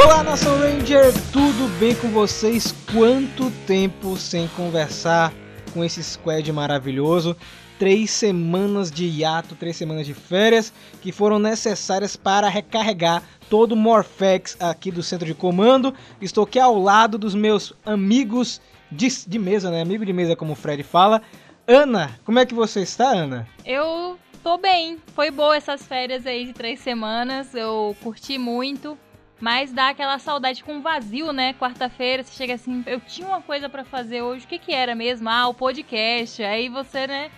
Olá, Nação Ranger, tudo bem com vocês? Quanto tempo sem conversar com esse squad maravilhoso? Três semanas de hiato, três semanas de férias que foram necessárias para recarregar todo o Morphex aqui do centro de comando. Estou aqui ao lado dos meus amigos de, de mesa, né? Amigo de mesa, como o Fred fala. Ana, como é que você está, Ana? Eu tô bem. Foi boa essas férias aí de três semanas. Eu curti muito. Mas dá aquela saudade com vazio, né? Quarta-feira você chega assim, eu tinha uma coisa para fazer hoje, o que que era mesmo? Ah, o podcast. Aí você, né,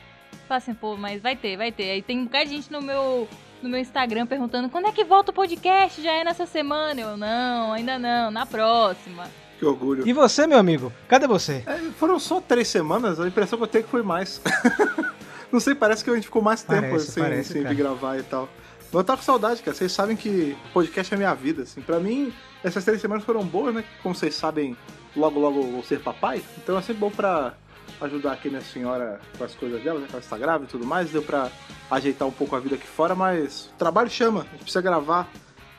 fala assim, pô, mas vai ter, vai ter. Aí tem um bocado de gente no meu no meu Instagram perguntando quando é que volta o podcast? Já é nessa semana? Eu, não, ainda não, na próxima. Que orgulho. E você, meu amigo? Cadê você? É, foram só três semanas, a impressão que eu tenho é que foi mais. Não sei, parece que a gente ficou mais tempo Parece, sem, parece, cara. vir gravar e tal. Eu tava com saudade, cara. Vocês sabem que podcast é minha vida, assim. Pra mim, essas três semanas foram boas, né? Como vocês sabem, logo, logo vou ser papai. Então é sempre bom pra ajudar aqui minha senhora com as coisas dela, né? Que ela está grávida e tudo mais. Deu pra ajeitar um pouco a vida aqui fora, mas o trabalho chama. A gente precisa gravar.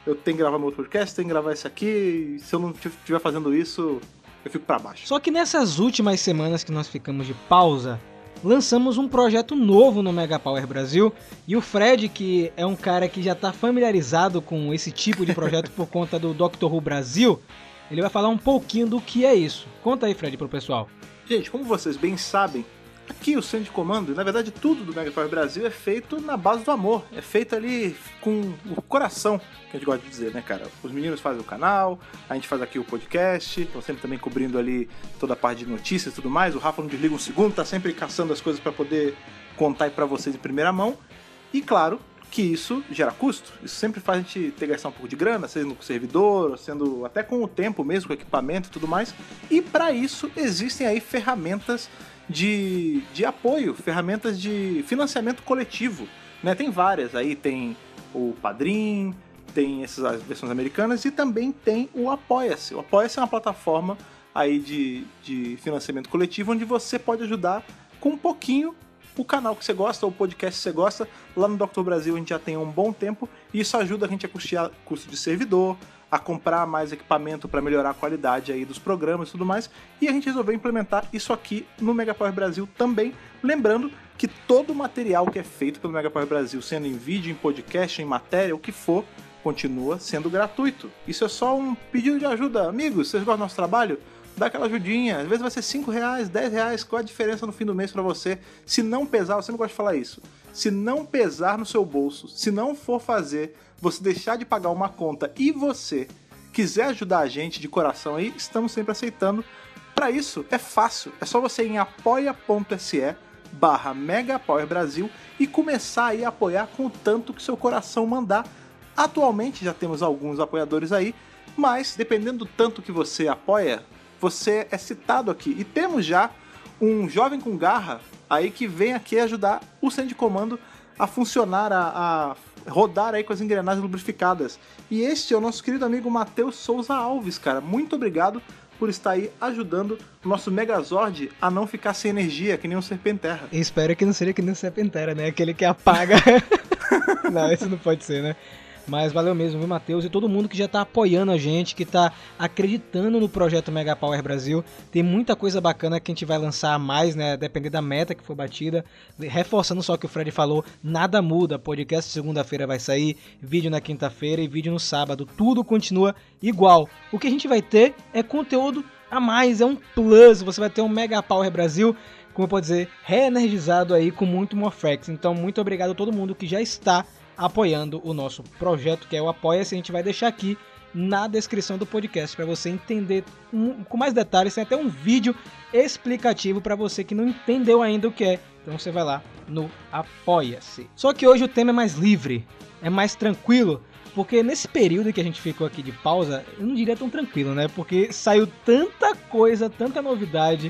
Eu tenho que gravar meu podcast, tenho que gravar esse aqui. E se eu não estiver fazendo isso, eu fico pra baixo. Só que nessas últimas semanas que nós ficamos de pausa, lançamos um projeto novo no Mega Power Brasil e o Fred, que é um cara que já está familiarizado com esse tipo de projeto por conta do Doctor Who Brasil, ele vai falar um pouquinho do que é isso. Conta aí, Fred, pro pessoal. Gente, como vocês bem sabem, aqui o centro de comando, na verdade tudo do Mega Power Brasil é feito na base do amor. É feito ali com o coração, que a gente gosta de dizer, né, cara? Os meninos fazem o canal, a gente faz aqui o podcast, estão sempre também cobrindo ali toda a parte de notícias e tudo mais. O Rafa não desliga um segundo, tá sempre caçando as coisas para poder contar pra vocês em primeira mão. E claro que isso gera custo. Isso sempre faz a gente ter gastar um pouco de grana, sendo com o servidor, sendo até com o tempo mesmo, com o equipamento e tudo mais. E para isso existem aí ferramentas de, de apoio, ferramentas de financiamento coletivo. Né? Tem várias aí, tem o Padrim, tem essas as versões americanas e também tem o Apoia-se. O Apoia-se é uma plataforma aí de, de financiamento coletivo onde você pode ajudar com um pouquinho o canal que você gosta, ou o podcast que você gosta. Lá no Dr. Brasil a gente já tem há um bom tempo e isso ajuda a gente a custear custo de servidor, a comprar mais equipamento para melhorar a qualidade aí dos programas e tudo mais. E a gente resolveu implementar isso aqui no Mega Power Brasil também. Lembrando que todo o material que é feito pelo Mega Power Brasil, sendo em vídeo, em podcast, em matéria, o que for, continua sendo gratuito. Isso é só um pedido de ajuda. Amigos, vocês gostam do nosso trabalho? Dá aquela ajudinha. Às vezes vai ser 5 reais, 10 reais. Qual a diferença no fim do mês para você? Se não pesar, eu sempre gosto de falar isso. Se não pesar no seu bolso, se não for fazer você deixar de pagar uma conta e você quiser ajudar a gente de coração aí, estamos sempre aceitando. Para isso, é fácil. É só você ir em apoia.se barra Mega Power Brasil e começar aí a apoiar com o tanto que seu coração mandar. Atualmente já temos alguns apoiadores aí, mas dependendo do tanto que você apoia, você é citado aqui. E temos já um jovem com garra aí que vem aqui ajudar o centro de comando a funcionar, a, a rodar aí com as engrenagens lubrificadas. E este é o nosso querido amigo Matheus Souza Alves, cara. Muito obrigado por estar aí ajudando o nosso Megazord a não ficar sem energia, que nem um Serpenterra. Espero que não seja que nem o Serpentera, né? Aquele que apaga. não, isso não pode ser, né? Mas valeu mesmo, viu, Matheus? E todo mundo que já tá apoiando a gente, que tá acreditando no projeto Mega Power Brasil. Tem muita coisa bacana que a gente vai lançar a mais, né? Depender da meta que for batida. Reforçando só o que o Fred falou, nada muda. Podcast segunda-feira vai sair, vídeo na quinta-feira e vídeo no sábado. Tudo continua igual. O que a gente vai ter é conteúdo a mais, é um plus. Você vai ter um Mega Power Brasil como eu posso dizer, reenergizado aí com muito Morphex. Então, muito obrigado a todo mundo que já está apoiando o nosso projeto, que é o Apoia-se. A gente vai deixar aqui na descrição do podcast para você entender um- com mais detalhes. Tem até um vídeo explicativo para você que não entendeu ainda o que é. Então você vai lá no Apoia-se. Só que hoje o tema é mais livre, é mais tranquilo. Porque nesse período que a gente ficou aqui de pausa, eu não diria tão tranquilo, né? Porque saiu tanta coisa, tanta novidade,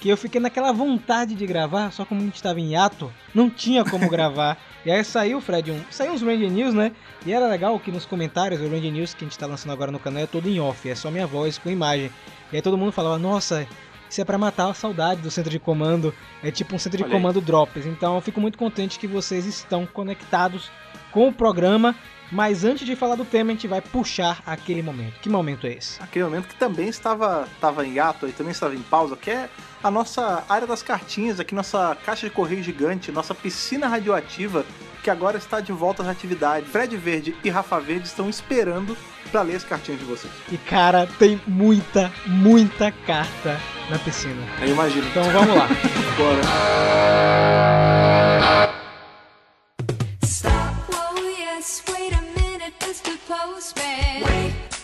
que eu fiquei naquela vontade de gravar, só como a gente estava em ato, não tinha como gravar. E aí saiu, Fred, um, saiu uns Ranger News, né? E era legal que nos comentários, o Ranger News que a gente tá lançando agora no canal é todo em off, é só minha voz com imagem. E aí todo mundo falava, nossa, isso é pra matar a saudade do centro de comando, é tipo um centro de aí. comando Drops. Então eu fico muito contente que vocês estão conectados com o programa Mas antes de falar do tema, a gente vai puxar aquele momento. Que momento é esse? Aquele momento que também estava, estava em ato, aí também estava em pausa, que é a nossa área das cartinhas, aqui nossa caixa de correio gigante, nossa piscina radioativa, que agora está de volta às atividades. Fred Verde e Rafa Verde estão esperando para ler as cartinhas de vocês. E cara, tem muita, muita carta na piscina. Eu imagino. Então vamos lá. Bora.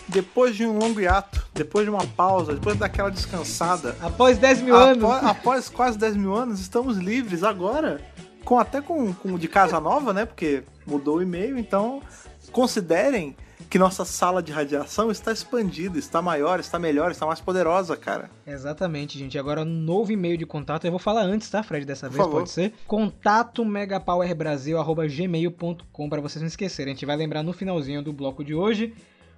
Depois de um longo hiato, depois de uma pausa, depois daquela descansada, Após 10 mil anos. após, após quase 10 mil anos, estamos livres agora, com até com, com de casa nova, né? Porque mudou o e-mail, então considerem que nossa sala de radiação está expandida, está maior, está melhor, está mais poderosa, cara. Exatamente, gente. Agora, um novo e-mail de contato. Eu vou falar antes, tá, Fred? Dessa Por vez, favor. pode ser? Contato megapowerbrasil.gmail.com para vocês não esquecerem. A gente vai lembrar no finalzinho do bloco de hoje.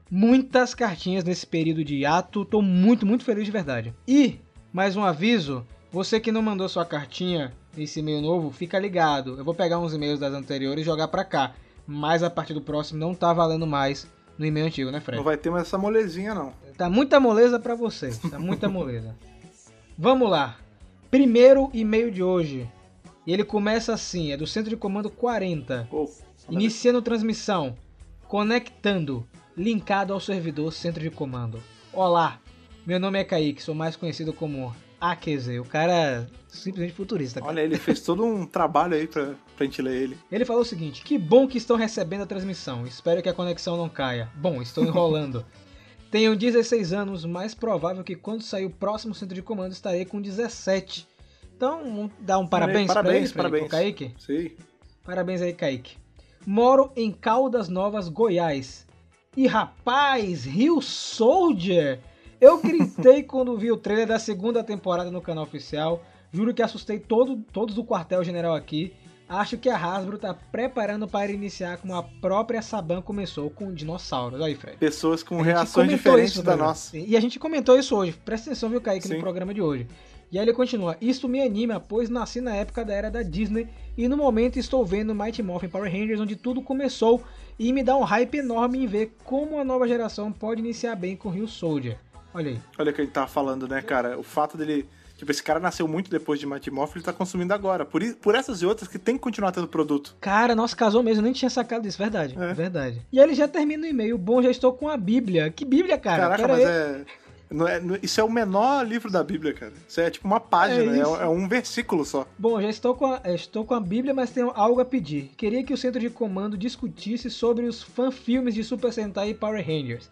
Muitas cartinhas nesse período de hiato. Tô muito, muito feliz de verdade. E, mais um aviso. Você que não mandou sua cartinha nesse e-mail novo, fica ligado. Eu vou pegar uns e-mails das anteriores e jogar pra cá. Mas a partir do próximo não tá valendo mais no e-mail antigo, né, Fred? Não vai ter mais essa molezinha, não. Tá muita moleza pra você. Tá muita moleza. Vamos lá. Primeiro e-mail de hoje. E ele começa assim, é do centro de comando 40. Pô, Iniciando transmissão. Conectando. Linkado ao servidor centro de comando. Olá, meu nome é Kaique, sou mais conhecido como AQZ. O cara é simplesmente futurista. cara. Olha, ele fez todo um trabalho aí pra, pra gente ler ele. Ele falou o seguinte: Que bom que estão recebendo a transmissão. Espero que a conexão não caia. Bom, estou enrolando. Tenho 16 anos, mais provável que quando sair o próximo centro de comando estarei com 17. Então, vamos dar um parabéns, pra parabéns, ele, pra ele, parabéns. pro Kaique. Sim. Parabéns aí, Kaique. Moro em Caldas Novas, Goiás. E rapaz, Rio Soldier! Eu gritei quando vi o trailer da segunda temporada no canal oficial. Juro que assustei todo, todos do quartel-general aqui. Acho que a Hasbro tá preparando para iniciar como a própria Saban começou com dinossauros. Aí, Fred. Pessoas com reações diferentes da nossa. E a gente comentou isso hoje. Presta atenção, viu, Kaique, Sim. no programa de hoje. E aí ele continua. Isso me anima, pois nasci na época da era da Disney e no momento estou vendo Mighty Morphin Power Rangers, onde tudo começou e me dá um hype enorme em ver como a nova geração pode iniciar bem com Rio Soldier. Olha aí. Olha o que ele tava falando, né, cara? O fato dele. Tipo, esse cara nasceu muito depois de Mighty Morphin, ele tá consumindo agora. Por, por essas e outras que tem que continuar tendo produto. Cara, nossa, casou mesmo, eu nem tinha sacado disso, verdade. É. Verdade. E aí ele já termina o e-mail. Bom, já estou com a Bíblia. Que Bíblia, cara? Caraca, Pera mas aí. é, não é- não- Isso é o menor livro da Bíblia, cara. Isso é tipo uma página, É é, é um versículo só. Bom, já estou com, a, estou com a Bíblia, mas tenho algo a pedir. Queria que o centro de comando discutisse sobre os fanfilmes de Super Sentai e Power Rangers.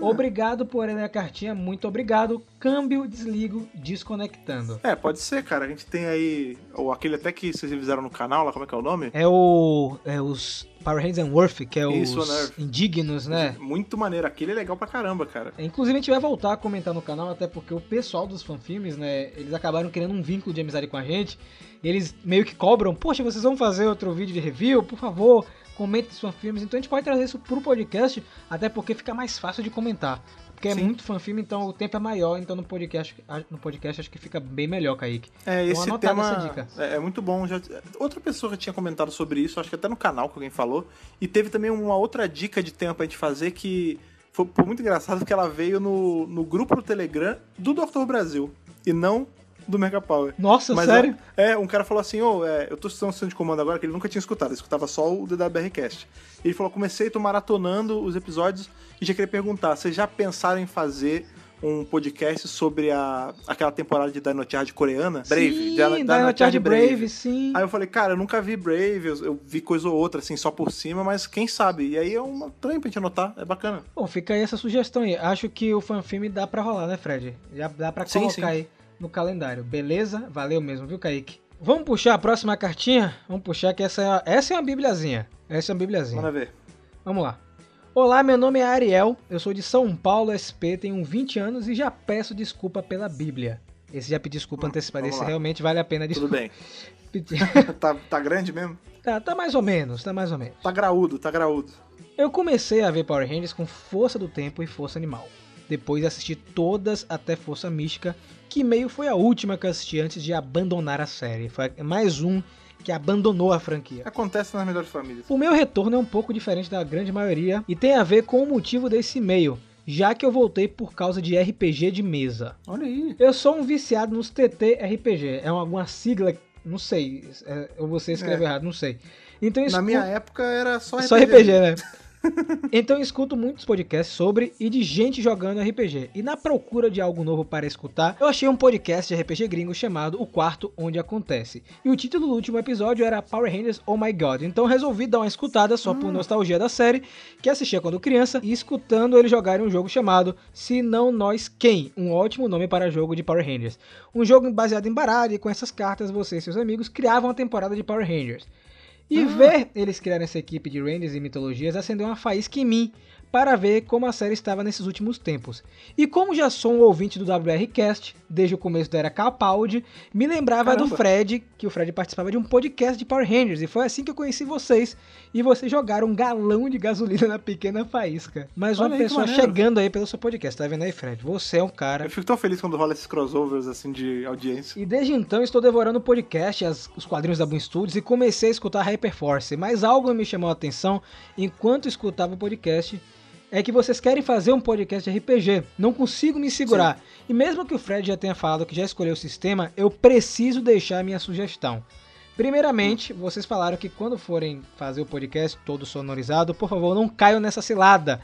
Obrigado por ler a cartinha, muito obrigado. Câmbio, desligo, desconectando. É, pode ser, cara. A gente tem aí. Ou aquele até que vocês fizeram no canal lá, como é que é o nome? É o. É os Power Rangers Unworthy, que é Isso, os Unearth. indignos, né? Muito maneiro. Aquele é legal pra caramba, cara. Inclusive a gente vai voltar a comentar no canal, até porque o pessoal dos fanfilmes, né, eles acabaram criando um vínculo de amizade com a gente. Eles meio que cobram, poxa, vocês vão fazer outro vídeo de review, por favor, comentem os fanfilmes. Então a gente pode trazer isso pro podcast, até porque fica mais fácil de comentar. Porque é Sim. muito fanfilme, então o tempo é maior, então no podcast, no podcast acho que fica bem melhor, Kaique. É, esse anotar tema essa dica. é, é muito bom. Já, outra pessoa que tinha comentado sobre isso, acho que até no canal que alguém falou. E teve também uma outra dica de tema pra gente fazer que foi, foi muito engraçado porque ela veio no, no grupo do Telegram do Dr. Brasil e não do Mega Power. Nossa, Mas, sério? ó, É, um cara falou assim, ô, é, eu tô estudando centro de comando agora, que ele nunca tinha escutado, ele escutava só o DWRcast. Ele falou, comecei, tô maratonando os episódios e já queria perguntar, vocês já pensaram em fazer um podcast sobre a, aquela temporada de Dino Charge coreana? Brave, Sim, Dino- Dino Dino Charge Brave, sim. Aí eu falei, cara, eu nunca vi Brave, eu, eu vi coisa ou outra, assim, só por cima, mas quem sabe? E aí é uma também pra gente anotar, é bacana. Bom, fica aí essa sugestão aí. Acho que o fanfilme dá pra rolar, né, Fred? Já dá pra Sim, colocar sim. aí no calendário. Beleza? Valeu mesmo, viu, Kaique? Vamos puxar a próxima cartinha? Vamos puxar que essa é, essa é uma bibliazinha. Essa é uma bibliazinha. Ver. Vamos lá. Olá, meu nome é Ariel, eu sou de São Paulo, SP, tenho 20 anos e já peço desculpa pela Bíblia. Esse já pedi desculpa antecipada, Hum, vamos esse lá. realmente vale a pena Tudo desculpa. bem. pedir. tá, tá grande mesmo? tá, tá mais ou menos, tá mais ou menos. Tá graúdo, tá graúdo. Eu comecei a ver Power Rangers com Força do Tempo e Força Animal. Depois assisti todas até Força Mística, que meio foi a última que eu assisti antes de abandonar a série. Foi mais um que abandonou a franquia. Acontece nas melhores famílias. O meu retorno é um pouco diferente da grande maioria e tem a ver com o motivo desse e-mail, já que eu voltei por causa de RPG de mesa. Olha aí. Eu sou um viciado nos TTRPG, é uma- alguma sigla, não sei, é, ou você escreveu É. errado, não sei. Então Na escu- minha época era só RPG. só RPG, né? então eu escuto muitos podcasts sobre e de gente jogando RPG. E na procura de algo novo para escutar, eu achei um podcast de RPG gringo chamado O Quarto Onde Acontece. E o título do último episódio era Power Rangers Oh My God. Então resolvi dar uma escutada só por nostalgia da série, que assistia quando criança, e escutando eles jogarem um jogo chamado Se Não Nós Quem, um ótimo nome para jogo de Power Rangers. Um jogo baseado em baralho e com essas cartas você e seus amigos criavam uma temporada de Power Rangers. E ver eles criarem essa equipe de Rangers e mitologias acendeu uma faísca em mim para ver como a série estava nesses últimos tempos. E como já sou um ouvinte do WRCast, desde o começo da era Capaldi, me lembrava do Caramba. Fred, que o Fred participava de um podcast de Power Rangers, e foi assim que eu conheci vocês, e vocês jogaram um galão de gasolina na pequena faísca. Mas uma aí pessoa chegando aí pelo seu podcast, tá vendo aí, Fred? Você é um cara Eu fico tão feliz quando rola esses crossovers assim de audiência. e desde então estou devorando o podcast, as- os quadrinhos da Boom Studios e comecei a escutar Hyperforce. Mas algo me chamou a atenção enquanto escutava o podcast. É que vocês querem fazer um podcast de RPG. Não consigo me segurar. E mesmo que o Fred já tenha falado que já escolheu o sistema, eu preciso deixar a minha sugestão. Primeiramente, vocês falaram que quando forem fazer o podcast todo sonorizado, por favor, não caiam nessa cilada.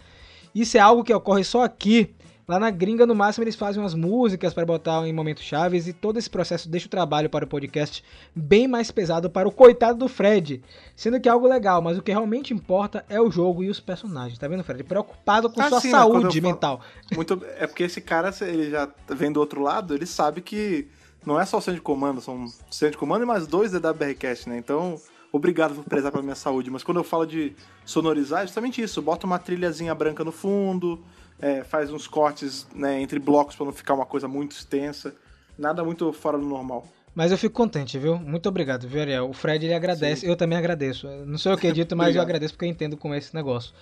Isso é algo que ocorre só aqui. Lá na gringa, no máximo, eles fazem umas músicas para botar em momentos chaves e todo esse processo deixa o trabalho para o podcast bem mais pesado para o coitado do Fred. Sendo que é algo legal, mas o que realmente importa é o jogo e os personagens. Tá vendo, Fred? Preocupado com Ah, sua sim, né? Saúde falo- mental. Muito, é porque esse cara, ele já vem do outro lado, ele sabe que não é só o centro de comando, são centro de comando e mais dois DWRcast, né? Então, obrigado por prezar pela minha saúde. Mas quando eu falo de sonorizar, é justamente isso. Bota uma trilhazinha branca no fundo, é, faz uns cortes né, entre blocos pra não ficar uma coisa muito extensa. Nada muito fora do normal. Mas eu fico contente, viu? Muito obrigado, viu, Ariel? O Fred ele agradece, eu também agradeço. Não sou eu que edito, mas eu agradeço porque eu entendo como é esse negócio.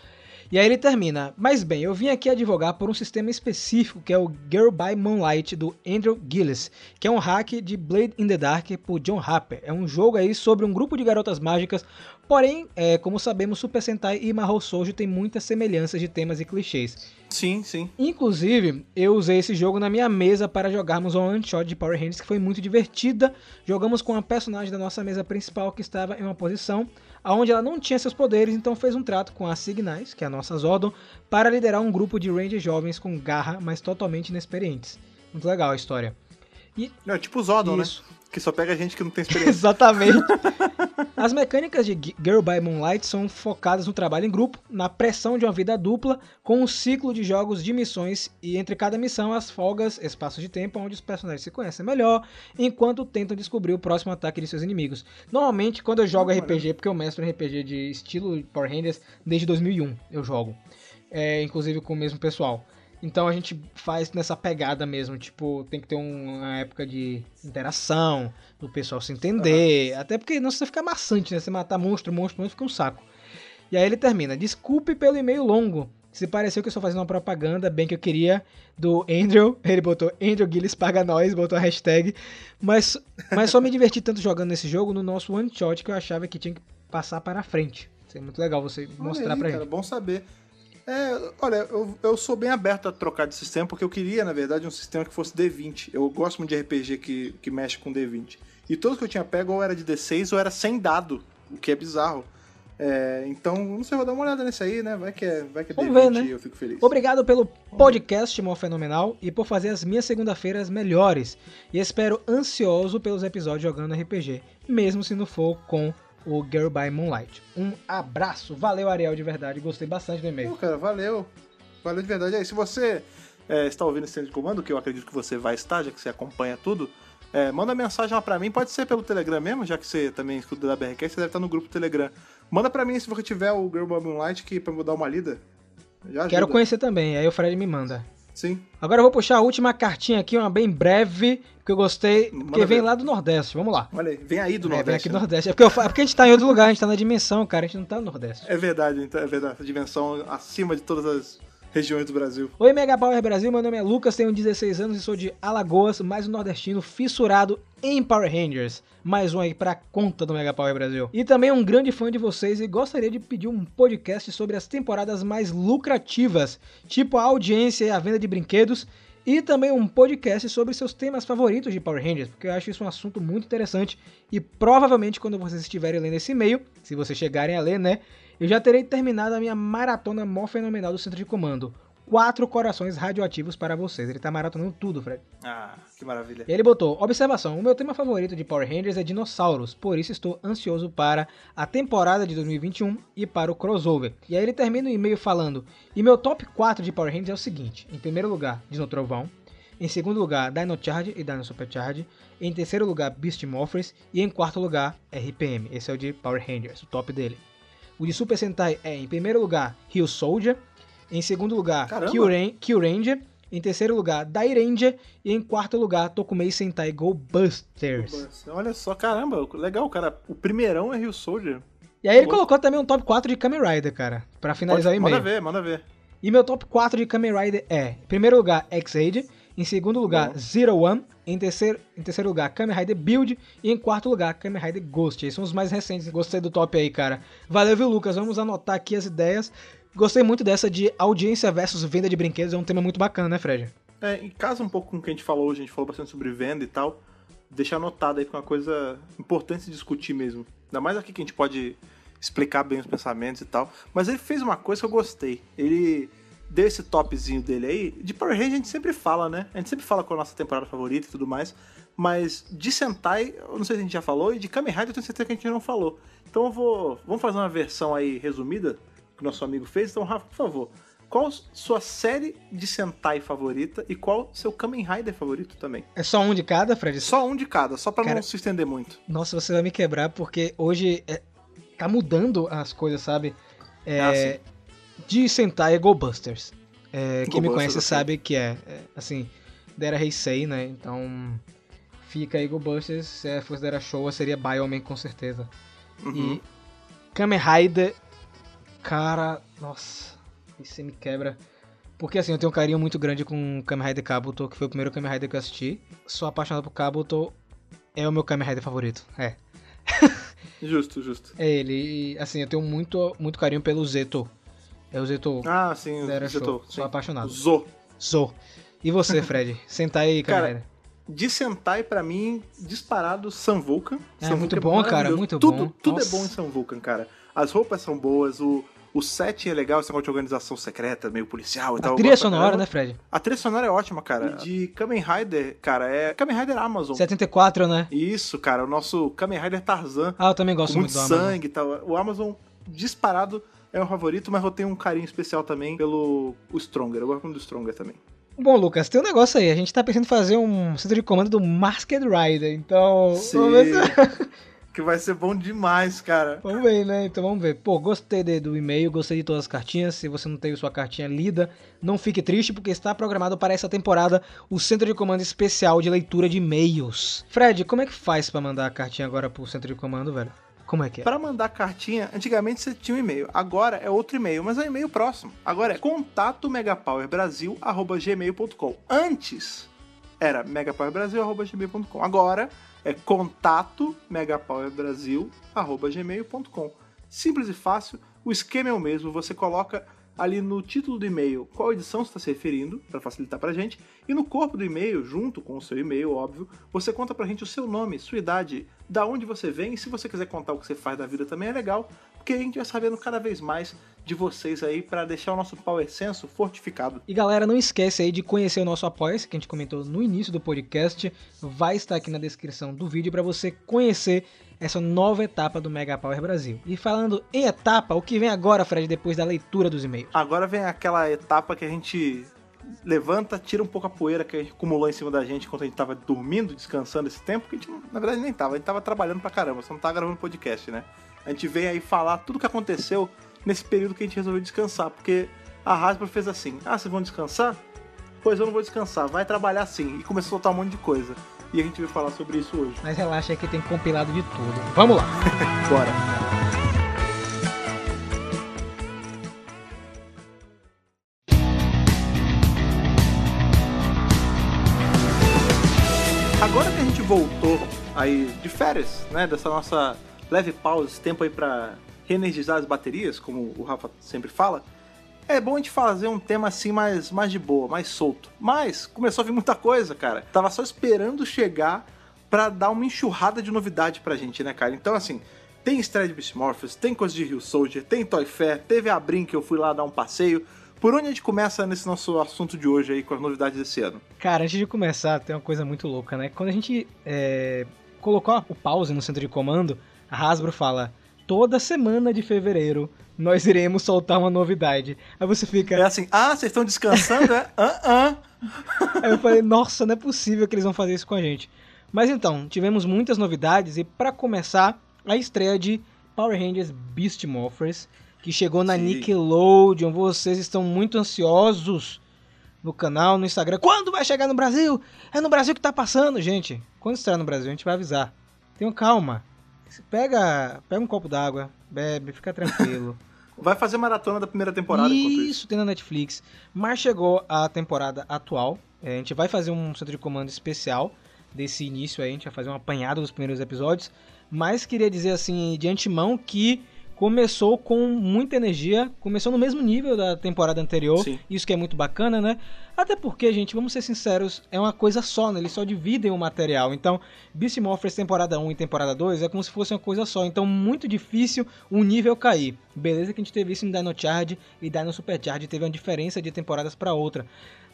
E aí ele termina. Mas bem, eu vim aqui advogar por um sistema específico que é o Girl by Moonlight do Andrew Gillis, que é um hack de Blade in the Dark por John Harper. É um jogo aí sobre um grupo de garotas mágicas, porém, é, como sabemos, Super Sentai e Mahou Shoujo tem muitas semelhanças de temas e clichês. Sim, sim. Inclusive, eu usei esse jogo na minha mesa para jogarmos um one shot de Power Rangers que foi muito divertida. Jogamos com a personagem da nossa mesa principal que estava em uma posição onde ela não tinha seus poderes, então fez um trato com a Signais, que é a nossa Zordon, para liderar um grupo de Rangers jovens com garra, mas totalmente inexperientes. Muito legal a história. É tipo Zordon, Isso. né? Que só pega gente que não tem experiência. Exatamente. As mecânicas de Gi- Girl by Moonlight são focadas no trabalho em grupo, na pressão de uma vida dupla, com um ciclo de jogos de missões e entre cada missão as folgas, espaços de tempo onde os personagens se conhecem melhor, enquanto tentam descobrir o próximo ataque de seus inimigos. Normalmente, quando eu jogo. RPG, porque eu mestro RPG de estilo Power Rangers desde 2001, eu jogo. É, inclusive com o mesmo pessoal. Então a gente faz nessa pegada mesmo, tipo, tem que ter um- uma época de interação, do pessoal se entender, até porque não você fica maçante, né? Você matar monstro, monstro, monstro, fica um saco. E aí ele termina, desculpe pelo e-mail longo, se pareceu que eu estou fazendo uma propaganda, bem que eu queria, do Andrew, ele botou Andrew Gillis paga nós, botou a hashtag, mas, mas só me diverti tanto jogando nesse jogo no nosso one shot que eu achava que tinha que passar para frente. Isso é muito legal você mostrar Olha aí, pra cara, gente. bom saber. É, olha, eu, eu sou bem aberto a trocar de sistema, porque eu queria, na verdade, um sistema que fosse D20. Eu gosto muito de RPG que, que mexe com D20. E todos que eu tinha pego ou era de D6 ou era sem dado, o que é bizarro. É, então, não sei, vou dar uma olhada nesse aí, né? Vai que é, vai que é Vamos D20 ver, né? e eu fico feliz. Obrigado pelo podcast, Mó Fenomenal, e por fazer as minhas segunda-feiras melhores. E espero ansioso pelos episódios jogando RPG, mesmo se não for com o Girl by Moonlight. Um abraço, valeu Ariel de verdade, gostei bastante do Pô, e-mail. cara, valeu. Valeu de verdade. Aí, se você é, está ouvindo esse centro de comando, que eu acredito que você vai estar, já que você acompanha tudo, é, manda mensagem lá pra mim. Pode ser pelo Telegram mesmo, já que você também escuta da BRQ, você deve estar no grupo Telegram. Manda pra mim se você tiver o Girl by Moonlight, que pra eu dar uma lida. Quero conhecer também, aí o Fred me manda. Sim. Agora eu vou puxar a última cartinha aqui, uma bem breve, que eu gostei, Manda porque vem ver. lá do Nordeste. Vamos lá. Olha aí, vem aí do É, vem Nordeste. aqui do né? Nordeste. É porque, eu é porque a gente tá em outro lugar, a gente tá na dimensão, cara, a gente não tá no Nordeste. É verdade, então, é verdade. Essa dimensão acima de todas as regiões do Brasil. Oi, Mega Power Brasil, meu nome é Lucas, tenho 16 anos e sou de Alagoas, mais um nordestino fissurado em Power Rangers. Mais um aí pra conta do Mega Power Brasil. E também um grande fã de vocês e gostaria de pedir um podcast sobre as temporadas mais lucrativas, tipo a audiência e a venda de brinquedos. E também um podcast sobre seus temas favoritos de Power Rangers, porque eu acho isso um assunto muito interessante. E provavelmente quando vocês estiverem lendo esse e-mail, se vocês chegarem a ler, né? Eu já terei terminado a minha maratona mó fenomenal do Centro de Comando. Quatro corações radioativos para vocês. Ele tá maratonando tudo, Fred. Ah, que maravilha. E ele botou: Observação: O meu tema favorito de Power Rangers é dinossauros, por isso estou ansioso para a temporada de 2021 e para o crossover. E aí ele termina o e-mail falando: E meu top 4 de Power Rangers é o seguinte: em primeiro lugar, Dino Trovão. Em segundo lugar, Dino Charge e Dino Supercharge. Em terceiro lugar, Beast Morphers. E em quarto lugar, RPM. Esse é o de Power Rangers, o top dele. O de Super Sentai é, em primeiro lugar, Hill Soldier. Em segundo lugar! Kyuren- Kyuranger. Em terceiro lugar, Dairanger. E em quarto lugar, Tokumei Sentai Go Busters. Olha só, caramba, legal, cara. O primeirão é Rio Soldier. E aí ele Boa. colocou também um top 4 de Kamen Rider, cara. Pra finalizar Pode- o e-mail. Manda ver, manda ver. E meu top 4 de Kamen Rider é: em primeiro lugar, X-Age. Em segundo lugar, Bom. Zero One. Em terceiro, em terceiro lugar, Kamen Rider Build. E em quarto lugar, Kamen Rider Ghost. Esses são os mais recentes. Gostei do top aí, cara. Valeu, viu, Lucas? Vamos anotar aqui as ideias. Gostei muito dessa de audiência versus venda de brinquedos. É um tema muito bacana, né, Fred? É, em casa um pouco com o que a gente falou hoje, a gente falou bastante sobre venda e tal. Deixar anotado aí que é uma coisa importante se discutir mesmo. Ainda mais aqui que a gente pode explicar bem os pensamentos e tal. Mas ele fez uma coisa que eu gostei. Ele deu esse topzinho dele aí. De Power Rangers a gente sempre fala, né? A gente sempre fala com a nossa temporada favorita e tudo mais. Mas de Sentai, eu não sei se a gente já falou, e de Kamen Rider eu tenho certeza que a gente não falou. Então eu vou. Vamos fazer uma versão aí resumida que o nosso amigo fez. Então, Rafa, por favor, qual sua série de Sentai favorita e qual seu Kamen Rider favorito também? É só um de cada, Fred? Só um de cada, só pra Cara- não se estender muito. Nossa, você vai me quebrar porque hoje é, tá mudando as coisas, sabe? É, Ah, sim. de Sentai é Go Busters. É, quem me Go conhece Busters, ok. sabe que é, é, assim, Dera Heisei, né? Então fica aí Go Busters. Se é, fosse Dera Showa, seria Bioman com certeza. Uhum. E Kamen Rider, cara, nossa, isso me quebra. Porque assim, eu tenho um carinho muito grande com Kamen Rider Kabuto, que foi o primeiro Kamen Rider que eu assisti. Sou apaixonado por Kabuto, é o meu Kamen Rider favorito, é. Justo, justo. É ele, e, assim, eu tenho muito, muito carinho pelo Zeto. É o Zeto Ah, sim. Show, sim. sou apaixonado. Zo. Sou. E você, Fred? Sentai aí, Kamen Cara, Rider. De Sentai, pra mim, disparado Sun Vulcan. É, muito Vulcan bom, cara, maravilhoso. muito tudo, bom. Tudo Nossa. é bom em Sun Vulcan, cara. As roupas são boas, o, o setting é legal, esse negócio de organização secreta, meio policial e tal. A trilha sonora, né, Fred? A trilha sonora é ótima, cara. De Kamen Rider, cara, é Kamen Rider Amazon. 74, né? Isso, cara, o nosso Kamen Rider Tarzan. Ah, eu também gosto muito muito do Amazon. sangue e tal. O Amazon, disparado, é o favorito, mas eu tenho um carinho especial também pelo o Stronger. Eu gosto muito do Stronger também. Bom, Lucas, tem um negócio aí. A gente tá pensando em fazer um centro de comando do Masked Rider. Então, vamos ver, se- que vai ser bom demais, cara. vamos ver, né? Então vamos ver. Pô, gostei de- do e-mail, gostei de todas as cartinhas. Se você não teve sua cartinha lida, não fique triste, porque está programado para essa temporada o centro de comando especial de leitura de e-mails. Fred, como é que faz pra mandar a cartinha agora pro centro de comando, velho? Como é que é? Pra mandar cartinha, antigamente você tinha um e-mail. Agora é outro e-mail, mas é um e-mail próximo. Agora é contato megapowerbrasil@gmail.com. Antes era megapowerbrasil@gmail.com. Agora é contato megapowerbrasil@gmail.com. Simples e fácil. O esquema é o mesmo. Você coloca ali no título do e-mail qual edição você está se referindo, para facilitar pra gente, e no corpo do e-mail, junto com o seu e-mail, óbvio, você conta pra gente o seu nome, sua idade, da onde você vem, e se você quiser contar o que você faz da vida também é legal, porque a gente vai sabendo cada vez mais de vocês aí para deixar o nosso Power Senso fortificado. E galera, não esquece aí de conhecer o nosso apoia que a gente comentou no início do podcast. Vai estar aqui na descrição do vídeo para você conhecer essa nova etapa do Mega Power Brasil. E falando em etapa, o que vem agora, Fred, depois da leitura dos e-mails? Agora vem aquela etapa que a gente levanta, tira um pouco a poeira que acumulou em cima da gente enquanto a gente tava dormindo, descansando esse tempo, que a gente, na verdade, nem tava, a gente tava trabalhando pra caramba, só não tava gravando podcast, né? A gente vem aí falar tudo que aconteceu nesse período que a gente resolveu descansar, porque a Hasbro fez assim, ah, vocês vão descansar? Pois eu não vou descansar, vai trabalhar sim, e começou a soltar um monte de coisa. E a gente vai falar sobre isso hoje. Mas relaxa que tem compilado de tudo. Vamos lá! Bora! Agora que a gente voltou aí de férias, né? Dessa nossa leve pausa, esse tempo aí pra reenergizar as baterias, como o Rafa sempre fala. É bom a gente fazer um tema assim mais, mais de boa, mais solto. Mas começou a vir muita coisa, cara. Tava só esperando chegar pra dar uma enxurrada de novidade pra gente, né, cara? Então, assim, tem estreia Morphers, tem coisa de Rio Soldier, tem Toy Fair, teve a Brin que eu fui lá dar um passeio. Por onde a gente começa nesse nosso assunto de hoje aí com as novidades desse ano? Cara, antes de começar, tem uma coisa muito louca, né? Quando a gente é, colocou o pause no centro de comando, a Hasbro fala: toda semana de fevereiro nós iremos soltar uma novidade. Aí você fica. É assim, ah, vocês estão descansando, é? Ah, ah. Aí eu falei, nossa, não é possível que eles vão fazer isso com a gente. Mas então, tivemos muitas novidades e pra começar, a estreia de Power Rangers Beast Morphers, que chegou na Sim. Nickelodeon. Vocês estão muito ansiosos no canal, no Instagram. Quando vai chegar no Brasil? É no Brasil que tá passando, gente. Quando estrear no Brasil, a gente vai avisar. Tenham calma. Pega, pega um copo d'água, bebe, fica tranquilo. Vai fazer maratona da primeira temporada isso. Isso, tem na Netflix. Mas chegou a temporada atual. É, a gente vai fazer um centro de comando especial desse início aí. A gente vai fazer um apanhado dos primeiros episódios. Mas queria dizer assim, de antemão, que começou com muita energia. Começou no mesmo nível da temporada anterior. Sim. Isso que é muito bacana, né? Até porque, gente, vamos ser sinceros, é uma coisa só, né? Eles só dividem o material. Então, Beast Morphers temporada 1 e temporada 2 é como se fosse uma coisa só. Então, muito difícil o nível cair. Beleza que a gente teve isso em Dino Charge e Dino Supercharge teve uma diferença de temporadas para outra,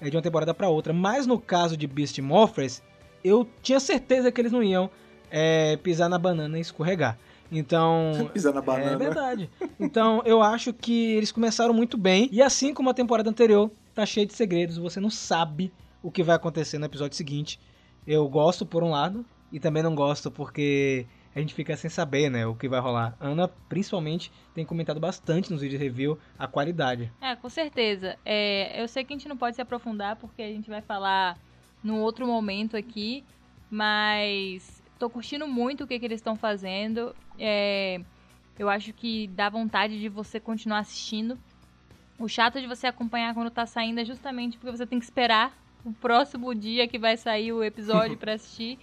é, de uma temporada para outra. Mas no caso de Beast Morphers, eu tinha certeza que eles não iam é, pisar na banana e escorregar. Então, Pisar na é banana. verdade. Então, eu acho que eles começaram muito bem. E assim como a temporada anterior, tá cheia de segredos. Você não sabe o que vai acontecer no episódio seguinte. Eu gosto por um lado e também não gosto porque a gente fica sem saber, né, o que vai rolar. Ana, principalmente, tem comentado bastante nos vídeos de review a qualidade. É, com certeza. É, eu sei que a gente não pode se aprofundar porque a gente vai falar num outro momento aqui, mas tô curtindo muito o que, que eles estão fazendo. É, eu acho que dá vontade de você continuar assistindo. O chato de você acompanhar quando tá saindo é justamente porque você tem que esperar o próximo dia que vai sair o episódio pra assistir.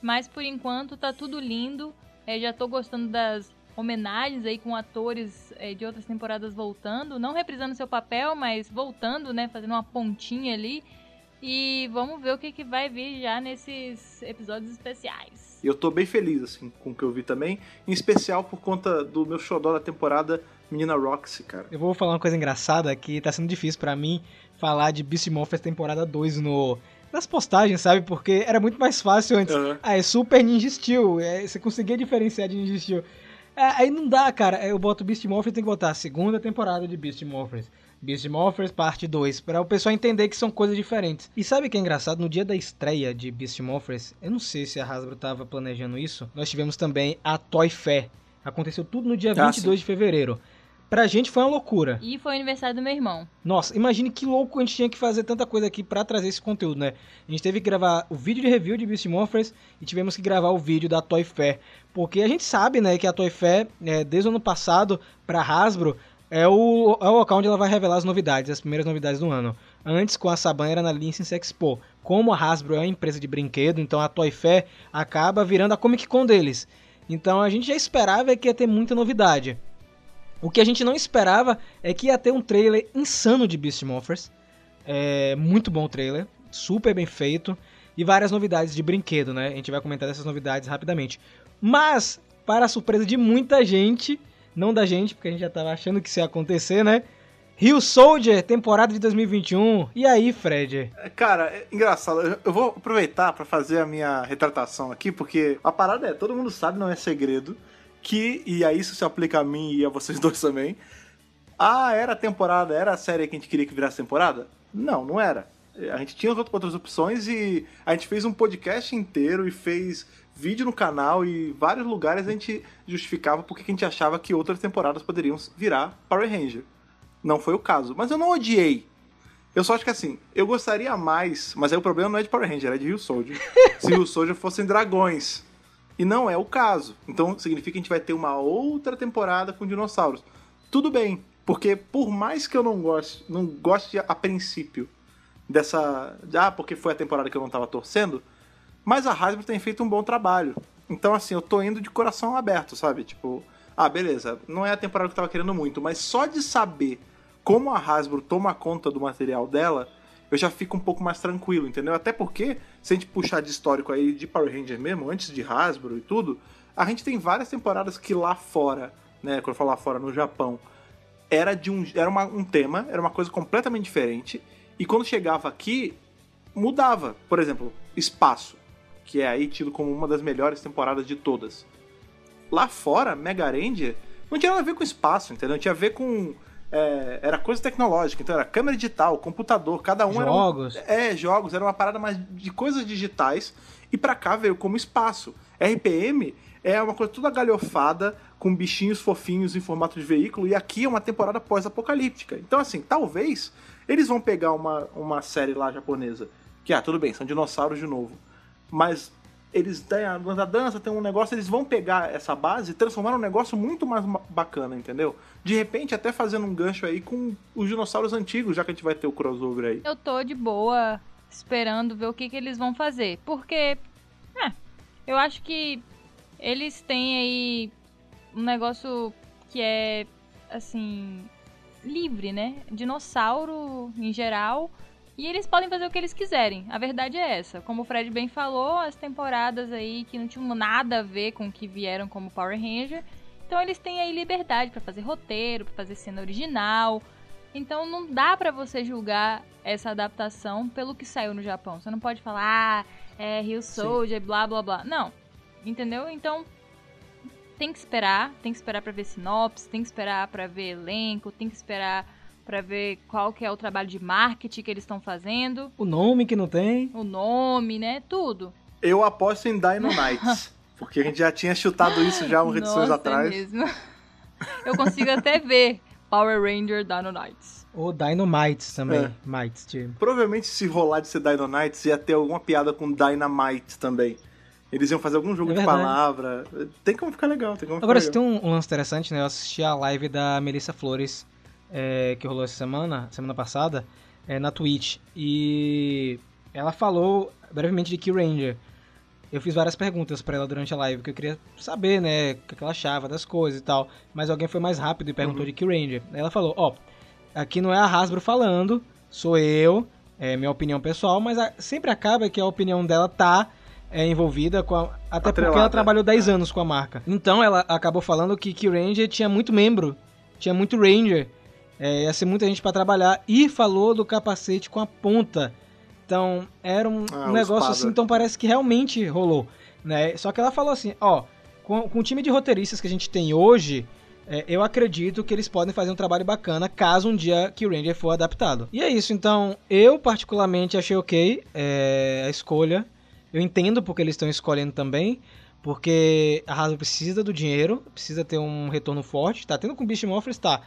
Mas por enquanto tá tudo lindo. É, já tô gostando das homenagens aí com atores é, de outras temporadas voltando, não reprisando seu papel, mas voltando, né, fazendo uma pontinha ali. E vamos ver o que, que vai vir já nesses episódios especiais. E eu tô bem feliz, assim, com o que eu vi também. Em especial por conta do meu xodó da temporada, Menina Roxy, cara. Eu vou falar uma coisa engraçada que tá sendo difícil pra mim falar de Beast Morphers temporada 2 no nas postagens, sabe? Porque era muito mais fácil antes. Aham. Ah, é Super Ninja Steel. É, você conseguia diferenciar de Ninja Steel. É, aí não dá, cara. Eu boto Beast Morphers, tem que botar a segunda temporada de Beast Morphers. Beast Morphers parte 2, para o pessoal entender que são coisas diferentes. E sabe o que é engraçado? No dia da estreia de Beast Morphers, eu não sei se a Hasbro tava planejando isso, nós tivemos também a Toy Fair. Aconteceu tudo no dia Ah, 22 de fevereiro. Pra gente foi uma loucura. E foi o aniversário do meu irmão. Nossa, imagine que louco a gente tinha que fazer tanta coisa aqui pra trazer esse conteúdo, né? A gente teve que gravar o vídeo de review de Beast Morphers e tivemos que gravar o vídeo da Toy Fair. Porque a gente sabe, né, que a Toy Fair, é, desde o ano passado, pra Hasbro, é o, é o local onde ela vai revelar as novidades, as primeiras novidades do ano. Antes, com a Saban, era na License Expo. Como a Hasbro é uma empresa de brinquedo, então a Toy Fair acaba virando a Comic Con deles. Então a gente já esperava que ia ter muita novidade. O que a gente não esperava é que ia ter um trailer insano de Beast Morphers. É muito bom o trailer, super bem feito e várias novidades de brinquedo, né? A gente vai comentar dessas novidades rapidamente. Mas, para a surpresa de muita gente, não da gente, porque a gente já tava achando que isso ia acontecer, né? Rio Soldier, temporada de 2021. E aí, Fred? É, Cara, é engraçado. Eu- vou aproveitar pra fazer a minha retratação aqui, porque a parada é, todo mundo sabe, não é segredo, que, e aí isso se aplica a mim e a vocês dois também, ah, era a temporada, era a série que a gente queria que virasse temporada? Não, não era. A gente tinha out- outras opções e a gente fez um podcast inteiro e fez vídeo no canal e vários lugares a gente justificava porque que a gente achava que outras temporadas poderiam virar Power Ranger. Não foi o caso, mas eu não odiei. Eu só acho que assim, eu gostaria mais, mas aí o problema não é de Power Ranger, é de Rio Soldier. Se Rio Soldier fossem dragões. E não é o caso. Então significa que a gente vai ter uma outra temporada com dinossauros. Tudo bem, porque por mais que eu não goste, não goste a princípio dessa. Ah, porque foi a temporada que eu não tava torcendo. Mas a Hasbro tem feito um bom trabalho. Então, assim, eu tô indo de coração aberto, sabe? Tipo, ah, beleza, não é a temporada que eu tava querendo muito, mas só de saber como a Hasbro toma conta do material dela, eu já fico um pouco mais tranquilo, entendeu? Até porque, se a gente puxar de histórico aí de Power Ranger mesmo, antes de Hasbro e tudo, a gente tem várias temporadas que lá fora, né, quando eu falo lá fora, no Japão, era de um, era uma- um tema, era uma coisa completamente diferente, e quando chegava aqui, mudava. Por exemplo, Espaço, que é aí tido como uma das melhores temporadas de todas. Lá fora, Mega Ranger não tinha nada a ver com espaço, entendeu? Tinha a ver com. É, era coisa tecnológica, então era câmera digital, computador, cada um Jogos. era. Um, é, jogos, era uma parada mais de coisas digitais, e pra cá veio como espaço. RPM é uma coisa toda galhofada, com bichinhos fofinhos em formato de veículo, e aqui é uma temporada pós-apocalíptica. Então, assim, talvez eles vão pegar uma, uma série lá japonesa, que, ah, tudo bem, são dinossauros de novo, mas eles têm a dança, tem um negócio, eles vão pegar essa base e transformar num negócio muito mais ma- bacana, entendeu? De repente, até fazendo um gancho aí com os dinossauros antigos, já que a gente vai ter o crossover aí. Eu tô de boa esperando ver o que, que eles vão fazer. Porque, é, eu acho que eles têm aí um negócio que é, assim, livre, né? Dinossauro em geral. E eles podem fazer o que eles quiserem. A verdade é essa. Como o Fred bem falou, as temporadas aí que não tinham nada a ver com o que vieram como Power Ranger. Então eles têm aí liberdade pra fazer roteiro, pra fazer cena original. Então não dá pra você julgar essa adaptação pelo que saiu no Japão. Você não pode falar, ah, é Rio Soldier, blá blá blá. Não. Entendeu? Então tem que esperar, tem que esperar pra ver sinopse, tem que esperar pra ver elenco, tem que esperar pra ver qual que é o trabalho de marketing que eles estão fazendo, O nome que não tem. o nome, né? Tudo. Eu aposto em Dino Knights, porque a gente já tinha chutado isso já umas edições Nossa, atrás. É mesmo. Eu consigo até ver Power Ranger Dino Knights. Ou Dynamites também. É. Mites, tipo. Provavelmente se rolar de ser Dino Knights ia ter alguma piada com Dynamite também. Eles iam fazer algum jogo É de palavra. Tem como ficar legal, tem como ficar Agora, se legal. tem um, um lance interessante, né? Eu assisti a live da Melissa Flores, é, que rolou essa semana, semana passada, é, na Twitch. E ela falou brevemente de Key Ranger. Eu fiz várias perguntas pra ela durante a live, porque eu queria saber, né, o que que ela achava das coisas e tal. Mas alguém foi mais rápido e perguntou de Key Ranger. Ela falou, ó, aqui não é a Hasbro falando, sou eu, é minha opinião pessoal, mas a- sempre acaba que a opinião dela tá é, envolvida com a, Até porque ela Atrelada. trabalhou 10 anos com a marca. Então ela acabou falando que Key Ranger tinha muito membro, tinha muito Ranger, é, ia ser muita gente pra trabalhar, e falou do capacete com a ponta. Então era um, Ah, um o negócio espada. assim, então parece que realmente rolou. Né? Só que ela falou assim, ó, com, com o time de roteiristas que a gente tem hoje, é, eu acredito que eles podem fazer um trabalho bacana caso um dia que o Ranger for adaptado. E é isso, então eu particularmente achei ok é, a escolha. Eu entendo porque eles estão escolhendo também, porque a Hasbro precisa do dinheiro, precisa ter um retorno forte. Tá tendo com Beast Morphers, tá.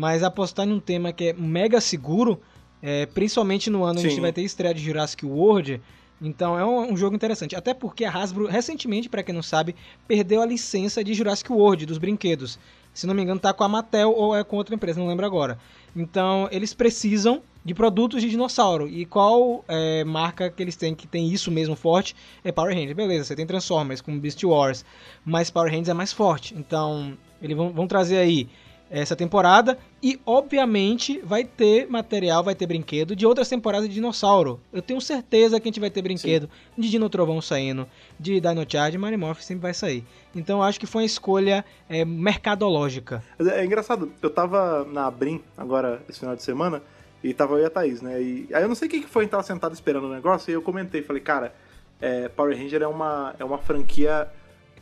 Mas apostar em um tema que é mega seguro, é, principalmente no ano em que a gente Sim. vai ter estreia de Jurassic World, então é um, um jogo interessante. Até porque a Hasbro, recentemente, pra quem não sabe, perdeu a licença de Jurassic World, dos brinquedos. Se não me engano, tá com a Mattel ou é com outra empresa, não lembro agora. Então, eles precisam de produtos de dinossauro. E qual é, marca que eles têm que tem isso mesmo forte? É Power Rangers. Beleza, você tem Transformers com Beast Wars, mas Power Rangers é mais forte. Então, eles vão, vão trazer aí essa temporada e obviamente vai ter material, vai ter brinquedo de outras temporadas de dinossauro. Eu tenho certeza que a gente vai ter brinquedo de Dino Trovão saindo, de Dino Charge, Mario Morph sempre vai sair. Então eu acho que foi uma escolha é, mercadológica. É, é engraçado, eu tava na Brim agora esse final de semana e tava eu e a Thaís, né? E aí eu não sei o que que foi, gente tava sentado esperando o negócio e eu comentei, falei, cara, é, Power Ranger é uma, é uma franquia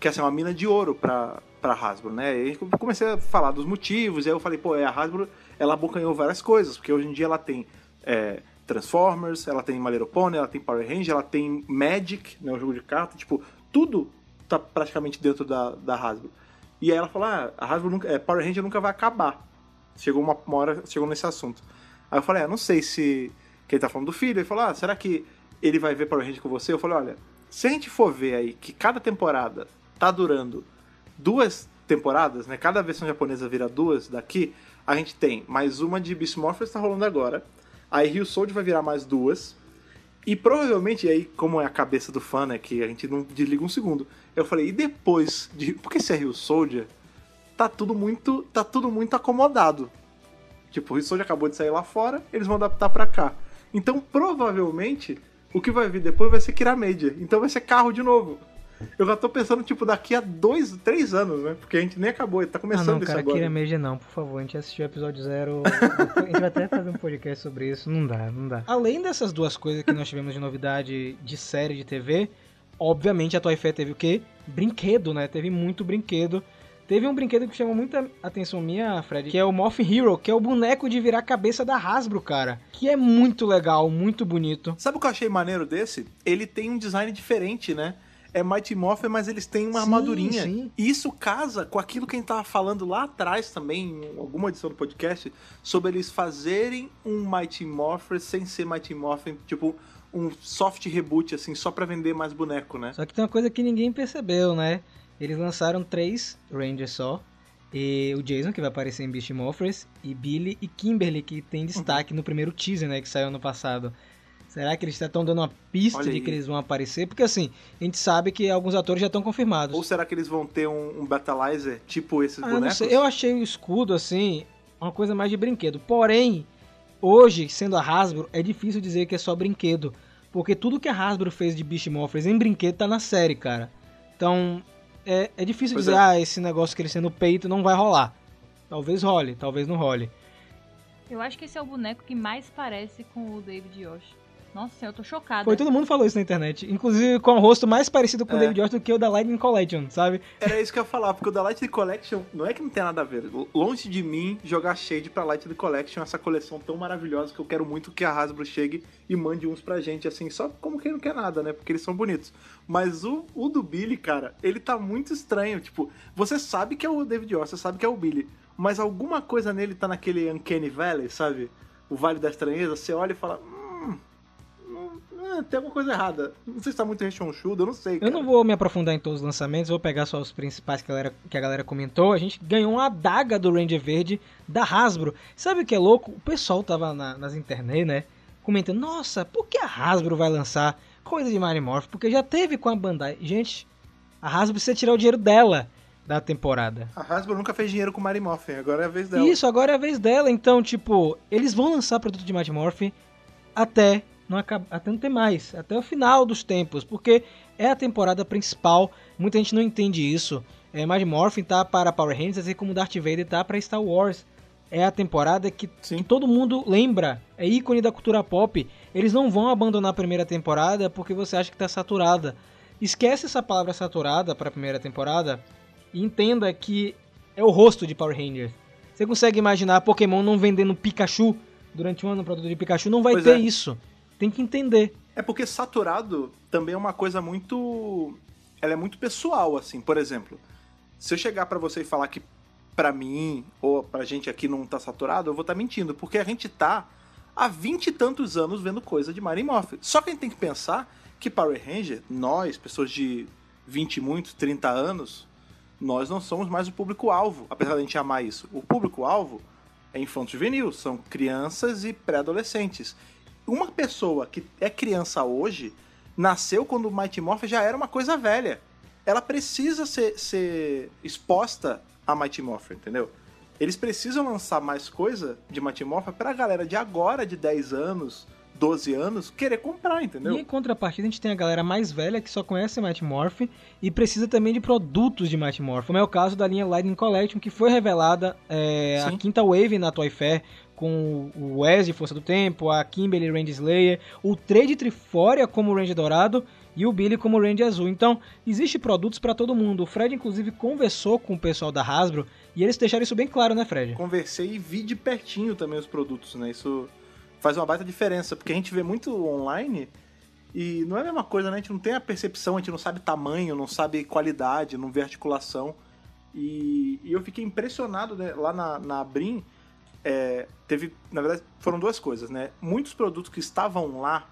que assim, é uma mina de ouro pra, pra Hasbro, né? E eu comecei a falar dos motivos, e aí eu falei, pô, é, a Hasbro, ela abocanhou várias coisas, porque hoje em dia ela tem é, Transformers, ela tem My Little Pony, ela tem Power Ranger, ela tem Magic, né, o jogo de carta, tipo, tudo tá praticamente dentro da, da Hasbro. E aí ela falou, ah, a Hasbro nunca, é, Power Ranger nunca vai acabar. Chegou uma, uma hora, chegou nesse assunto. Aí eu falei, ah, não sei se... Que ele tá falando do filho, ele falou, ah, será que ele vai ver Power Ranger com você? Eu falei, olha, se a gente for ver aí que cada temporada tá durando duas temporadas, né? Cada versão japonesa vira duas daqui, a gente tem mais uma de Beast Morphers tá rolando agora. Aí Rio Soldier vai virar mais duas. E provavelmente, aí, como é a cabeça do fã, né, que a gente não desliga um segundo, eu falei, e depois de. Porque se é Rio Soldier, tá tudo muito. tá tudo muito acomodado. Tipo, o Rio Soldier acabou de sair lá fora, eles vão adaptar pra cá. Então, provavelmente, o que vai vir depois vai ser Kira Media. Então vai ser carro de novo. Eu já tô pensando, tipo, daqui a dois, três anos, né? Porque a gente nem acabou, tá Ah, começando não, isso cara, agora. Kira não, por favor. A gente assistiu o episódio zero. a gente vai até fazer um podcast sobre isso. Não dá, não dá. Além dessas duas coisas que nós tivemos de novidade de série de TV, obviamente a Toy Fair teve o quê? Brinquedo, né? Teve muito brinquedo. Teve um brinquedo que chamou muita atenção minha, Fred, que é o Morph Hero, que é o boneco de virar a cabeça da Hasbro, cara. Que é muito legal, muito bonito. Sabe o que eu achei maneiro desse? Ele tem um design diferente, né? É Mighty Morphin, mas eles têm uma Sim, armadurinha. sim. E isso casa com aquilo que a gente tava falando lá atrás também, em alguma edição do podcast, sobre eles fazerem um Mighty Morphin sem ser Mighty Morphin, tipo um soft reboot, assim, só pra vender mais boneco, né? Só que tem uma coisa que ninguém percebeu, né? Eles lançaram três Rangers só. E o Jason, que vai aparecer em Beast Morphers, e Billy e Kimberly, que tem destaque no primeiro teaser, né? Que saiu ano passado. Será que eles já estão dando uma pista Olha de aí. que eles vão aparecer? Porque assim, a gente sabe que alguns atores já estão confirmados. Ou será que eles vão ter um, um Battleizer tipo esses Ah, não bonecos? sei. Eu achei o escudo, assim, uma coisa mais de brinquedo. Porém, hoje, sendo a Hasbro, é difícil dizer que é só brinquedo. Porque tudo que a Hasbro fez de Beast Morphers em brinquedo tá na série, cara. Então, é, é difícil Pois dizer, é. ah, esse negócio têm no peito não vai rolar. Talvez role, talvez não role. Eu acho que esse é o boneco que mais parece com o David Yoshi. Nossa, eu tô chocada. Foi, todo mundo falou isso na internet. Inclusive com o rosto mais parecido com o É. David Josh do que o da Lightning Collection, sabe? Era isso que eu ia falar, porque o da Light Collection não é que não tem nada a ver. Longe de mim jogar shade pra Light Collection, essa coleção tão maravilhosa que eu quero muito que a Hasbro chegue e mande uns pra gente, assim, só como quem não quer nada, né? Porque eles são bonitos. Mas o, o do Billy, cara, ele tá muito estranho. Tipo, você sabe que é o David Orr, você sabe que é o Billy, mas alguma coisa nele tá naquele Uncanny Valley, sabe? O Vale da Estranheza, você olha e fala. Hum, hum, tem alguma coisa errada. Não sei se tá muito rechonchudo, eu não sei. Eu cara. não vou me aprofundar em todos os lançamentos, vou pegar só os principais que a galera, que a galera comentou. A gente ganhou uma adaga do Ranger Verde da Hasbro. Sabe o que é louco? O pessoal tava na- nas internet, né? Comentando, nossa, por que a Hasbro vai lançar coisa de Mighty Morph? Porque já teve com a Bandai. Gente, a Hasbro precisa tirar o dinheiro dela da temporada. A Hasbro nunca fez dinheiro com Mary Morphin, agora é a vez dela. Isso, agora é a vez dela. Então, tipo, eles vão lançar produto de Mighty Morph até não, acaba, até não ter mais. Até o final dos tempos. Porque é a temporada principal. Muita gente não entende isso. É, Mighty Morphin tá para Power Rangers, assim como Darth Vader tá para Star Wars. É a temporada que, que todo mundo lembra. É ícone da cultura pop. Eles não vão abandonar a primeira temporada porque você acha que tá saturada. Esquece essa palavra saturada para a primeira temporada e entenda que é o rosto de Power Rangers. Você consegue imaginar Pokémon não vendendo Pikachu durante um ano, produto de Pikachu? Não vai Pois ter é. isso. Tem que entender. É porque saturado também é uma coisa muito. Ela é muito pessoal, assim. Por exemplo, se eu chegar pra você e falar que pra mim ou pra gente aqui não tá saturado, eu vou estar mentindo. Porque a gente tá há vinte e tantos anos vendo coisa de Mighty Morphin. Só que a gente tem que pensar que Power Ranger, nós, pessoas de 20 e muitos, 30 anos, nós não somos mais o público-alvo, apesar de a gente amar isso. O público-alvo é infanto juvenil, são crianças e pré-adolescentes. Uma pessoa que é criança hoje nasceu quando o Mighty Morphin já era uma coisa velha. Ela precisa ser, ser exposta a Mighty Morphin, entendeu? Eles precisam lançar mais coisa de Mighty Morphin pra galera de agora, de 10 anos, 12 anos, querer comprar, entendeu? E em contrapartida, a gente tem a galera mais velha que só conhece Mighty Morph e precisa também de produtos de Mighty Morph. Como é o caso da linha Lightning Collection, que foi revelada é, a quinta Wave na Toy Fair, com o Wes de Força do Tempo, a Kimberly Range Slayer, o Trade Trifória como Range Dourado e o Billy como Range Azul. Então, existe produtos para todo mundo. O Fred, inclusive, conversou com o pessoal da Hasbro e eles deixaram isso bem claro, né, Fred? Conversei e vi de pertinho também os produtos, né? Isso faz uma baita diferença, porque a gente vê muito online e não é a mesma coisa, né? A gente não tem a percepção, a gente não sabe tamanho, não sabe qualidade, não vê articulação. E, e eu fiquei impressionado né? lá na, na. É, teve, na verdade, foram duas coisas, né? Muitos produtos que estavam lá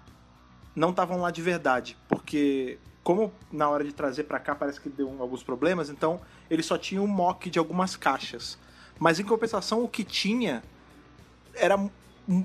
não estavam lá de verdade, porque como na hora de trazer pra cá parece que deu alguns problemas, então ele só tinha um mock de algumas caixas. Mas em compensação, o que tinha era um-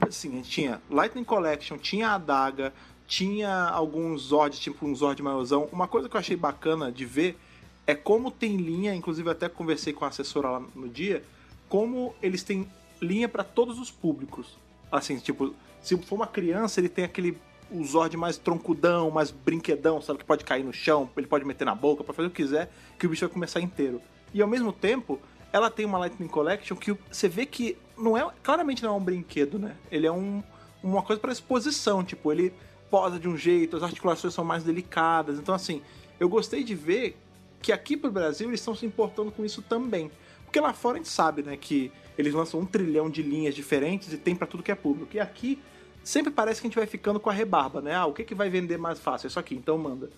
assim, tinha Lightning Collection, tinha a adaga, tinha alguns Zords, tipo um Zord maiozão. Uma coisa que eu achei bacana de ver é como tem linha, inclusive até conversei com a assessora lá no dia, como eles têm linha para todos os públicos. Assim, tipo, se for uma criança, ele tem aquele o Zord mais troncudão, mais brinquedão, sabe? Que pode cair no chão, ele pode meter na boca, pode fazer o que quiser, que o bicho vai começar inteiro. E ao mesmo tempo, ela tem uma Lightning Collection que você vê que não é claramente não é um brinquedo, né? Ele é um, uma coisa para exposição, tipo, ele posa de um jeito, as articulações são mais delicadas. Então assim, eu gostei de ver que aqui pro Brasil eles estão se importando com isso também. Porque lá fora a gente sabe, né, que eles lançam um trilhão de linhas diferentes e tem para tudo que é público. E aqui sempre parece que a gente vai ficando com a rebarba, né? Ah, o que, que vai vender mais fácil? Isso aqui, então manda.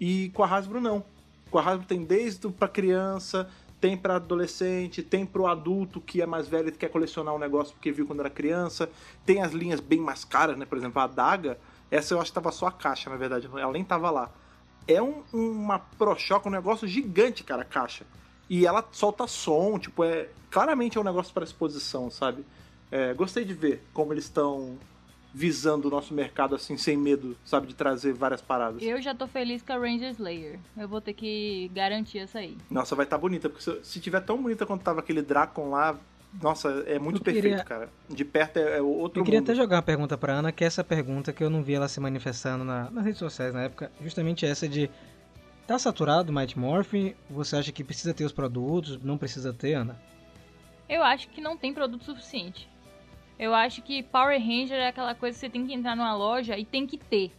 E com a Hasbro não. Com a Hasbro tem desde para criança, tem para adolescente, tem pro adulto que é mais velho e quer colecionar um negócio porque viu quando era criança. Tem as linhas bem mais caras, né? Por exemplo, a Daga, essa eu acho que tava só a caixa, na verdade, ela nem tava lá. É um, uma ProShock, um negócio gigante, cara, a caixa. E ela solta som, tipo, é claramente é um negócio para exposição, sabe? É, gostei de ver como eles estão visando o nosso mercado assim, sem medo, sabe, de trazer várias paradas. Eu já tô feliz com a Ranger Slayer. Eu vou ter que garantir essa aí. Nossa, vai estar tá bonita, porque se, se tiver tão bonita quanto tava aquele Dracon lá, nossa, é muito Eu perfeito, queria- cara. De perto é, é outro Eu queria mundo. até jogar uma pergunta pra Ana, que é essa pergunta que eu não vi ela se manifestando na- nas redes sociais na época, justamente essa de tá saturado o Might Morphin? Você acha que precisa ter os produtos? Não precisa ter, Ana? Eu acho que não tem produto suficiente. Eu acho que Power Ranger é aquela coisa que você tem que entrar numa loja e tem que ter.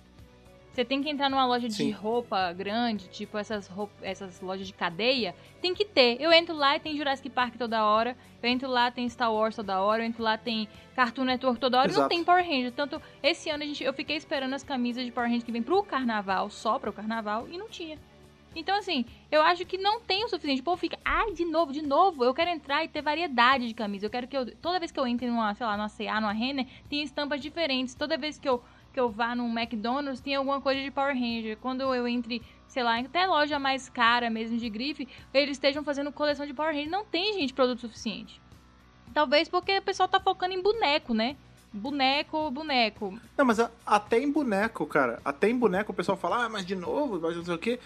Você tem que entrar numa loja de Sim. roupa grande, tipo essas, roupa- essas lojas de cadeia, tem que ter. Eu entro lá e tem Jurassic Park toda hora, eu entro lá tem Star Wars toda hora, eu entro lá tem Cartoon Network toda hora e não Exato. tem Power Ranger. Tanto esse ano a gente, eu fiquei esperando as camisas de Power Ranger que vem pro carnaval, só pro carnaval, e não tinha. Então, assim, eu acho que não tem o suficiente. O povo fica, ai, de novo, de novo. Eu quero entrar e ter variedade de camisas. Eu quero que eu. Toda vez que eu entre numa, sei lá, numa CA, numa Renner, tenha estampas diferentes. Toda vez que eu, que eu vá num McDonald's, tem alguma coisa de Power Ranger. Quando eu entre, sei lá, até loja mais cara mesmo de grife, eles estejam fazendo coleção de Power Ranger. Não tem, gente, produto suficiente. Talvez porque o pessoal tá focando em boneco, né? Boneco, boneco. Não, mas a- até em boneco, cara. Até em boneco o pessoal fala, ah, mas de novo, mas não sei o quê.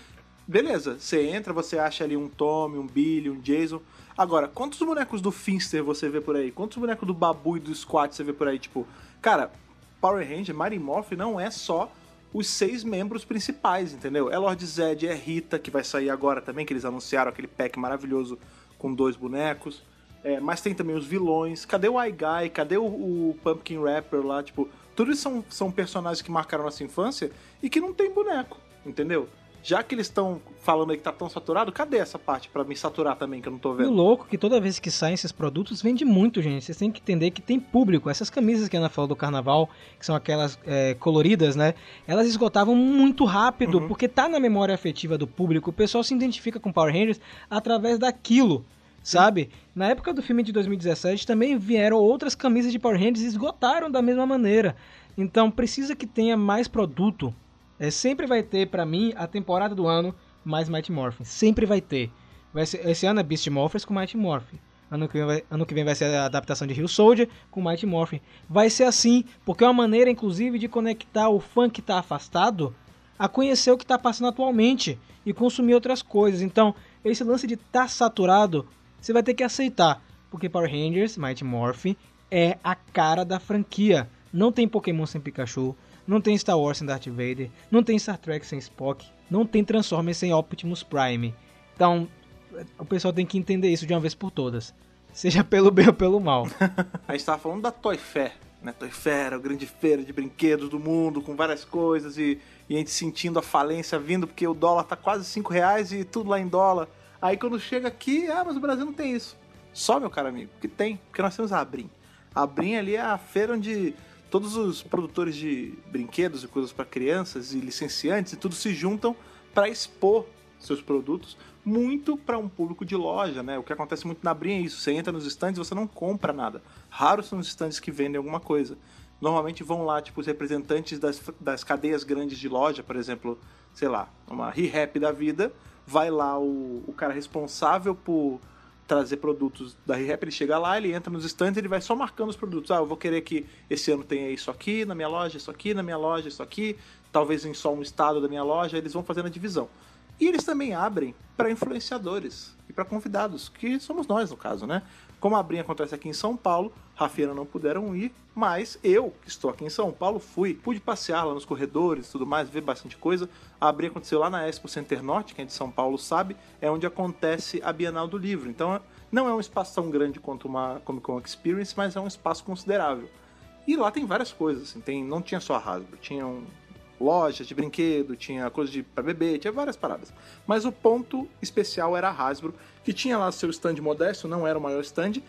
Beleza, você entra, você acha ali um Tommy, um Billy, um Jason. Agora, quantos bonecos do Finster você vê por aí? Quantos bonecos do Babu e do Squat você vê por aí? Tipo, cara, Power Ranger, Mighty Morph não é só os seis membros principais, entendeu? É Lord Zed, é Rita, que vai sair agora também, que eles anunciaram aquele pack maravilhoso com dois bonecos. É, mas tem também os vilões. Cadê o Guy? Cadê o, o Pumpkin Rapper lá? Tipo, tudo isso são, são personagens que marcaram nossa infância e que não tem boneco, entendeu? Já que eles estão falando aí que tá tão saturado, cadê essa parte pra me saturar também, que eu não tô E o vendo? louco é que toda vez que saem esses produtos, vende muito, gente. Vocês têm que entender que tem público. Essas camisas que a Ana falou do carnaval, que são aquelas é, coloridas, né? Elas esgotavam muito rápido, Uhum. porque tá na memória afetiva do público. O pessoal se identifica com Power Rangers através daquilo, sabe? Na época do filme de 2017 também vieram outras camisas de Power Rangers e esgotaram da mesma maneira. Então precisa que tenha mais produto. É, sempre vai ter, pra mim, a temporada do ano mais Mighty Morphin. Sempre vai ter. Vai ser, esse ano é Beast Morphers com Mighty Morphin. Ano que, vem vai, ano que vem vai ser a adaptação de Hill Soldier com Mighty Morphin. Vai ser assim, porque é uma maneira, inclusive, de conectar o fã que está afastado a conhecer o que está passando atualmente e consumir outras coisas. Então, esse lance de estar tá saturado, você vai ter que aceitar. Porque Power Rangers, Mighty Morphin, é a cara da franquia. Não tem Pokémon sem Pikachu, não tem Star Wars sem Darth Vader, não tem Star Trek sem Spock, não tem Transformers sem Optimus Prime. Então, o pessoal tem que entender isso de uma vez por todas. Seja pelo bem ou pelo mal. A gente tava falando da Toy Fair, né? Toy Fair, a grande feira de brinquedos do mundo, com várias coisas e, e a gente sentindo a falência vindo porque o dólar tá quase 5 reais e tudo lá em dólar. Aí quando chega aqui, ah, mas o Brasil não tem isso. Só, meu caro amigo, que tem, porque nós temos a Abrim. A Abrim ali é a feira onde todos os produtores de brinquedos e coisas para crianças e licenciantes e tudo se juntam para expor seus produtos muito para um público de loja, né? O que acontece muito na Abrim é isso. Você entra nos stands você não compra nada. Raros são os stands que vendem alguma coisa. Normalmente vão lá, tipo, os representantes das, das cadeias grandes de loja, por exemplo, sei lá, uma Re-Rap da vida, vai lá o, o cara responsável por, trazer produtos da ReHap, ele chega lá, ele entra nos stands, ele vai só marcando os produtos. Ah, eu vou querer que esse ano tenha isso aqui na minha loja, isso aqui na minha loja, isso aqui, talvez em só um estado da minha loja, eles vão fazendo a divisão. E eles também abrem para influenciadores e para convidados, que somos nós no caso, né? Como a Abrinha acontece aqui em São Paulo, Rafiana não puderam ir, mas eu, que estou aqui em São Paulo, fui. Pude passear lá nos corredores e tudo mais, ver bastante coisa. A Abrinha aconteceu lá na Expo Center Norte, quem é de São Paulo sabe, é onde acontece a Bienal do Livro. Então não é um espaço tão grande quanto uma Comic Con Experience, mas é um espaço considerável. E lá tem várias coisas, assim, tem, não tinha só a Hasbro, tinha um, lojas de brinquedo, tinha coisa de para beber, tinha várias paradas. Mas o ponto especial era a Hasbro, que tinha lá seu stand modesto, não era o maior stand,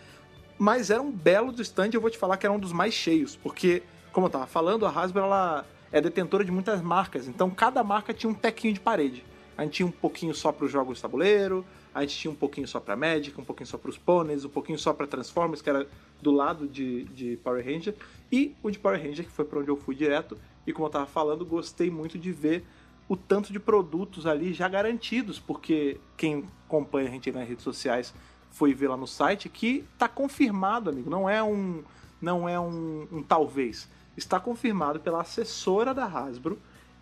mas era um belo do stand, eu vou te falar que era um dos mais cheios, porque, como eu tava falando, a Hasbro ela é detentora de muitas marcas, então cada marca tinha um tequinho de parede. A gente tinha um pouquinho só para os jogos de tabuleiro, a gente tinha um pouquinho só para Magic, um pouquinho só para os pôneis, um pouquinho só para Transformers, que era do lado de, de Power Ranger, e o de Power Ranger, que foi para onde eu fui direto, e como eu tava falando, gostei muito de ver o tanto de produtos ali já garantidos, porque quem acompanha a gente nas redes sociais foi ver lá no site que tá confirmado, amigo. Não é um, não é um, um talvez. Está confirmado pela assessora da Hasbro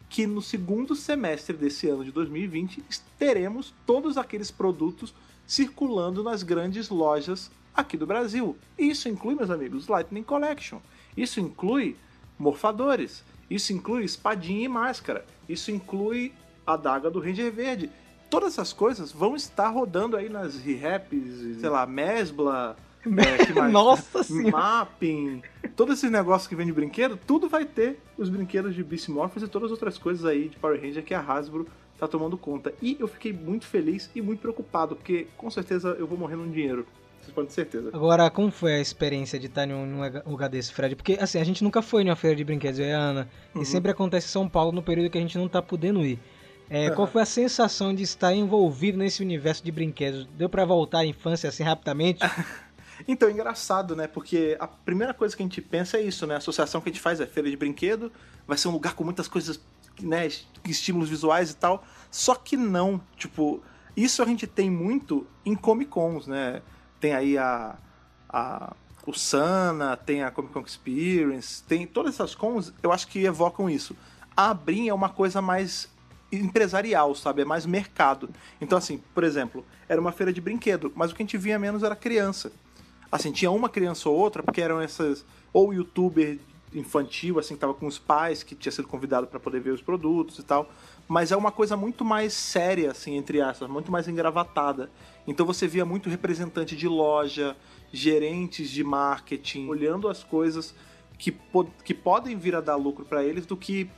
que no segundo semestre desse ano de 2020 teremos todos aqueles produtos circulando nas grandes lojas aqui do Brasil. Isso inclui, meus amigos, Lightning Collection. Isso inclui morfadores. Isso inclui espadinha e máscara. Isso inclui a daga do Ranger Verde. Todas essas coisas vão estar rodando aí nas rehaps, sei lá, Mesbla, é? Nossa senhora. Mapping, todos esses negócios que vem de brinquedo, tudo vai ter os brinquedos de Beast Morphers e todas as outras coisas aí de Power Ranger que a Hasbro tá tomando conta. E eu fiquei muito feliz e muito preocupado, porque com certeza eu vou morrer num dinheiro. Vocês podem ter certeza. Agora, como foi a experiência de estar em um, lugar desse, Fred? Porque, assim, a gente nunca foi numa feira de brinquedos, eu e a Ana. Uhum. E sempre acontece em São Paulo no período que a gente não tá podendo ir. É, Qual foi a sensação de estar envolvido nesse universo de brinquedos? Deu pra voltar à infância assim rapidamente? Então, é engraçado, né? Porque a primeira coisa que a gente pensa é isso, né? A associação que a gente faz é feira de brinquedo, vai ser um lugar com muitas coisas, né? Estímulos visuais e tal. Só que não. Tipo, isso a gente tem muito em Comic Cons, né? Tem aí a. a o Sana, tem a Comic Con Experience, tem todas essas cons, eu acho que evocam isso. A Abrin é uma coisa mais empresarial, sabe? É mais mercado. Então, assim, por exemplo, era uma feira de brinquedo, mas o que a gente via menos era criança. Assim, tinha uma criança ou outra, porque eram essas. Ou youtuber infantil, assim, que tava com os pais, que tinha sido convidado para poder ver os produtos e tal. Mas é uma coisa muito mais séria, assim, entre aspas, muito mais engravatada. Então você via muito representante de loja, gerentes de marketing, olhando as coisas que, po que podem vir a dar lucro para eles do que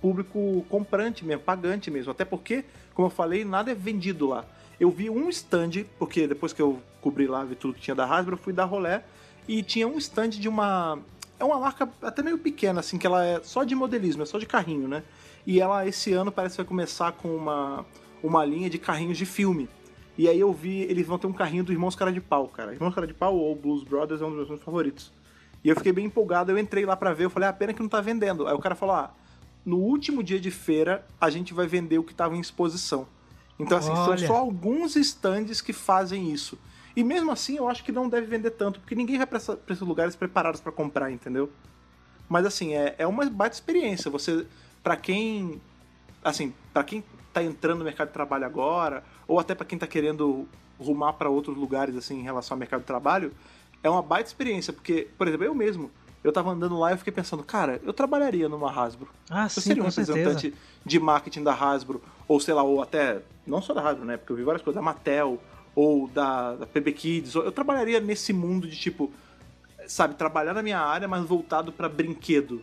público comprante mesmo, pagante mesmo. Até porque, como eu falei, nada é vendido lá. Eu vi um stand, porque depois que eu cobri lá, vi tudo que tinha da Hasbro, eu fui dar rolé e tinha um stand de uma. É uma marca até meio pequena, assim, que ela é só de modelismo, é só de carrinho, né? E ela, esse ano, parece que vai começar com uma, uma linha de carrinhos de filme. E aí eu vi, eles vão ter um carrinho do Irmãos Cara de Pau, cara. Irmãos Cara de Pau ou Blues Brothers é um dos meus favoritos. E eu fiquei bem empolgado, eu entrei lá pra ver, eu falei, ah, pena que não tá vendendo. Aí o cara falou, ah, no último dia de feira, a gente vai vender o que tava em exposição. Então, assim, Olha. são só alguns stands que fazem isso. E mesmo assim, eu acho que não deve vender tanto, porque ninguém vai pra esses lugares preparados pra comprar, entendeu? Mas assim, é, é uma baita experiência. Você, pra quem, assim, para quem tá entrando no mercado de trabalho agora, ou até pra quem tá querendo rumar pra outros lugares assim em relação ao mercado de trabalho, é uma baita experiência, porque, por exemplo, eu mesmo, eu tava andando lá e eu fiquei pensando, cara, eu trabalharia numa Hasbro. Ah, Eu sim, seria um com certeza. representante de marketing da Hasbro, ou sei lá, ou até, não só da Hasbro, né? Porque eu vi várias coisas, da Mattel, ou da, da PB Kids. ou- Eu trabalharia nesse mundo de tipo, sabe, trabalhar na minha área, mas voltado pra brinquedo.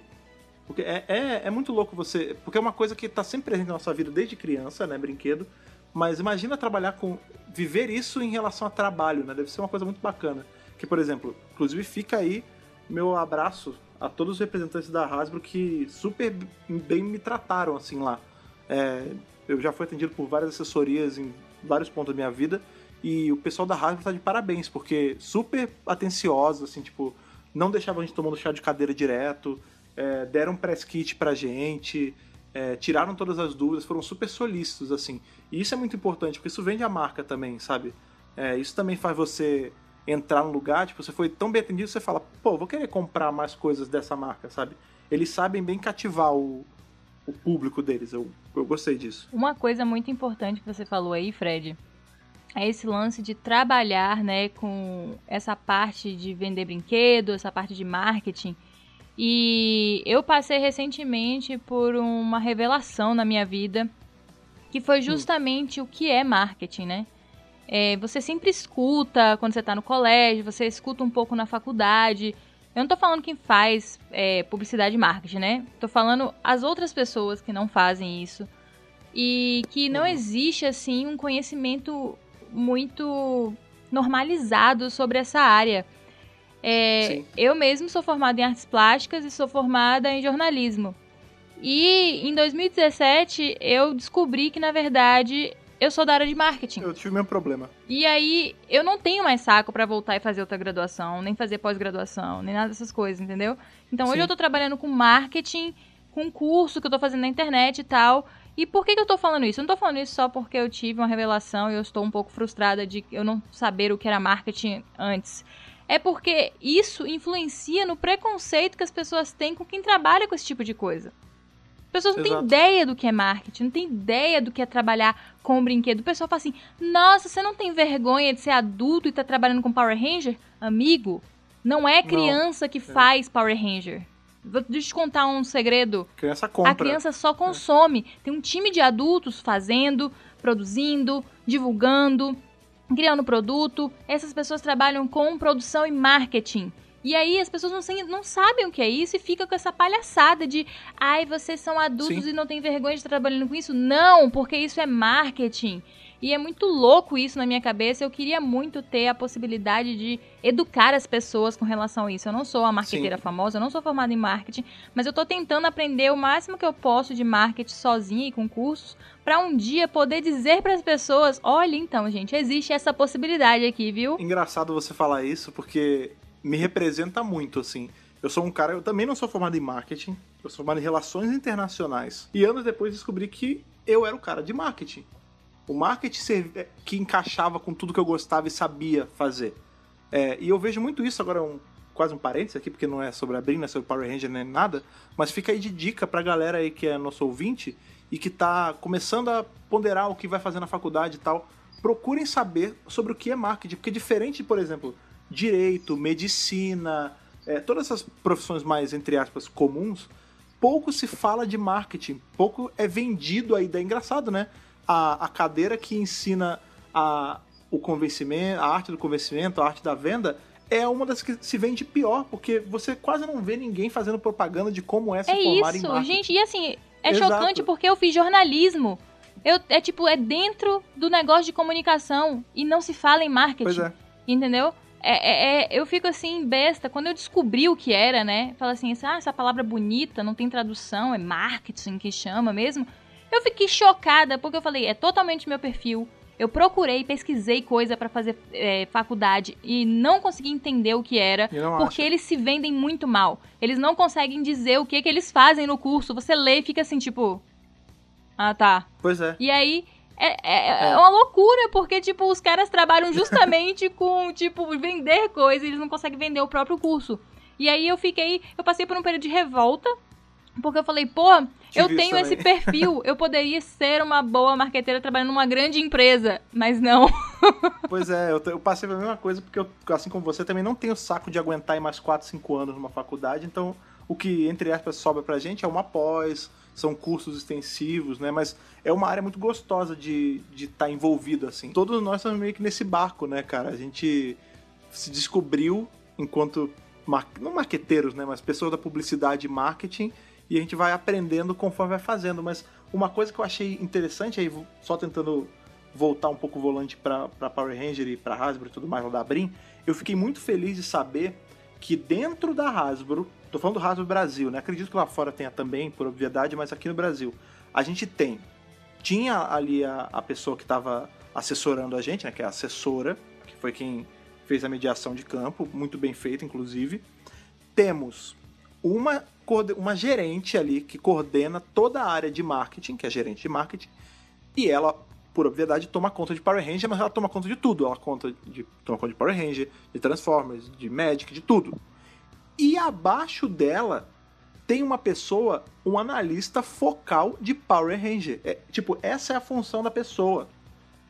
Porque é, é, é muito louco você. Porque é uma coisa que tá sempre presente na nossa vida desde criança, né? Brinquedo. Mas imagina trabalhar com. viver isso em relação a trabalho, né? Deve ser uma coisa muito bacana. Que, por exemplo, inclusive fica aí meu abraço a todos os representantes da Hasbro que super bem me trataram assim lá. É, eu já fui atendido por várias assessorias em vários pontos da minha vida e o pessoal da Hasbro tá de parabéns, porque super atencioso, assim, tipo, não deixavam a gente tomando chá de cadeira direto, é, deram press kit pra gente, é, tiraram todas as dúvidas, foram super solícitos, assim. E isso é muito importante, porque isso vende a marca também, sabe? É, isso também faz você entrar num lugar, tipo, você foi tão bem atendido, você fala, pô, vou querer comprar mais coisas dessa marca, sabe? Eles sabem bem cativar o, o público deles. Eu, eu gostei disso. Uma coisa muito importante que você falou aí, Fred, é esse lance de trabalhar, né, com essa parte de vender brinquedo, essa parte de marketing. E eu passei recentemente por uma revelação na minha vida, que foi justamente o que é marketing, né? É, você sempre escuta quando você está no colégio, você escuta um pouco na faculdade. Eu não tô falando quem faz é, publicidade e marketing, né? Tô falando as outras pessoas que não fazem isso. E que não existe, assim, um conhecimento muito normalizado sobre essa área. É, eu mesmo sou formada em artes plásticas e sou formada em jornalismo. E em 2017 eu descobri que, na verdade, eu sou da área de marketing. Eu tive o mesmo problema. E aí, eu não tenho mais saco pra voltar e fazer outra graduação, nem fazer pós-graduação, nem nada dessas coisas, entendeu? Então, hoje Sim. eu tô trabalhando com marketing, com curso que eu tô fazendo na internet e tal. E por que, que eu tô falando isso? Eu não tô falando isso só porque eu tive uma revelação e eu estou um pouco frustrada de eu não saber o que era marketing antes. É porque isso influencia no preconceito que as pessoas têm com quem trabalha com esse tipo de coisa. As pessoas não têm Exato. ideia do que é marketing, não têm ideia do que é trabalhar com brinquedo. O pessoal fala assim: nossa, você não tem vergonha de ser adulto e tá trabalhando com Power Ranger? Amigo, não é criança que faz Power Ranger. Vou deixa eu te contar um segredo. Criança compra. A criança só consome. Tem um time de adultos fazendo, produzindo, divulgando, criando produto. Essas pessoas trabalham com produção e marketing. E aí as pessoas não, não sabem o que é isso e fica com essa palhaçada de ai, vocês são adultos Sim. e não tem vergonha de estar trabalhando com isso. Não, porque isso é marketing. E é muito louco isso na minha cabeça. Eu queria muito ter a possibilidade de educar as pessoas com relação a isso. Eu não sou uma marqueteira Sim. famosa, eu não sou formada em marketing, mas eu tô tentando aprender o máximo que eu posso de marketing sozinha e com cursos, pra um dia poder dizer pras pessoas: olha, então, gente, existe essa possibilidade aqui, viu? Engraçado você falar isso, porque me representa muito, assim. Eu sou um cara, eu também não sou formado em marketing, eu sou formado em relações internacionais. E anos depois descobri que eu era o cara de marketing. O marketing serv- que encaixava com tudo que eu gostava e sabia fazer. É, e eu vejo muito isso agora, um, quase um parênteses aqui, porque não é sobre a Brin, não é sobre Power Ranger nem nada, mas fica aí de dica pra galera aí que é nosso ouvinte e que tá começando a ponderar o que vai fazer na faculdade e tal. Procurem saber sobre o que é marketing, porque diferente, por exemplo, direito, medicina, é, todas essas profissões mais, entre aspas, comuns, pouco se fala de marketing, pouco é vendido a ideia. Engraçado, né? A, a cadeira que ensina a, o convencimento, a arte do convencimento, a arte da venda, é uma das que se vende pior, porque você quase não vê ninguém fazendo propaganda de como é se É formar em isso, marketing. gente. E assim, é Exato. chocante porque eu fiz jornalismo. Eu, é tipo, é dentro do negócio de comunicação e não se fala em marketing. Pois é. Entendeu? É, é- é- eu fico assim, besta. Quando eu descobri o que era, né? Fala assim, ah, essa palavra bonita, não tem tradução, é marketing que chama mesmo. Eu fiquei chocada, porque eu falei, é totalmente meu perfil. Eu procurei, pesquisei coisa pra fazer é, faculdade e não consegui entender o que era. Porque acha. eles se vendem muito mal. Eles não conseguem dizer o que, que eles fazem no curso. Você lê e fica assim, tipo. Ah, tá. Pois é. E aí é, é, é uma loucura, porque, tipo, os caras trabalham justamente com, tipo, vender coisa e eles não conseguem vender o próprio curso. E aí eu fiquei. Eu passei por um período de revolta. Porque eu falei, pô, eu Tive isso tenho esse perfil, eu poderia ser uma boa marqueteira trabalhando numa grande empresa, mas não. Pois é, eu, te- eu passei pela mesma coisa, porque eu, assim como você, também não tenho saco de aguentar mais 4, 5 anos numa faculdade, então o que, entre aspas, sobra pra gente é uma pós, são cursos extensivos, né? Mas é uma área muito gostosa de estar de tá envolvido, assim. Todos nós estamos meio que nesse barco, né, cara? A gente se descobriu enquanto, mar- não marqueteiros, né? Mas pessoas da publicidade e marketing, e a gente vai aprendendo conforme vai fazendo. Mas uma coisa que eu achei interessante, aí só tentando voltar um pouco o volante pra Power Ranger e pra Hasbro e tudo mais lá da Brim, eu fiquei muito feliz de saber que dentro da Hasbro, tô falando do Hasbro Brasil, né? Acredito que lá fora tenha também, por obviedade, mas aqui no Brasil, a gente tem. Tinha ali a, a pessoa que estava assessorando a gente, né? Que é a assessora, que foi quem fez a mediação de campo, muito bem feita, inclusive. Temos uma, uma gerente ali que coordena toda a área de marketing, que é gerente de marketing, e ela por obviedade, toma conta de Power Ranger, mas ela toma conta de tudo. Ela conta de, toma conta de Power Ranger, de Transformers, de Magic, de tudo. E abaixo dela tem uma pessoa, um analista focal de Power Ranger. É, tipo, essa é a função da pessoa.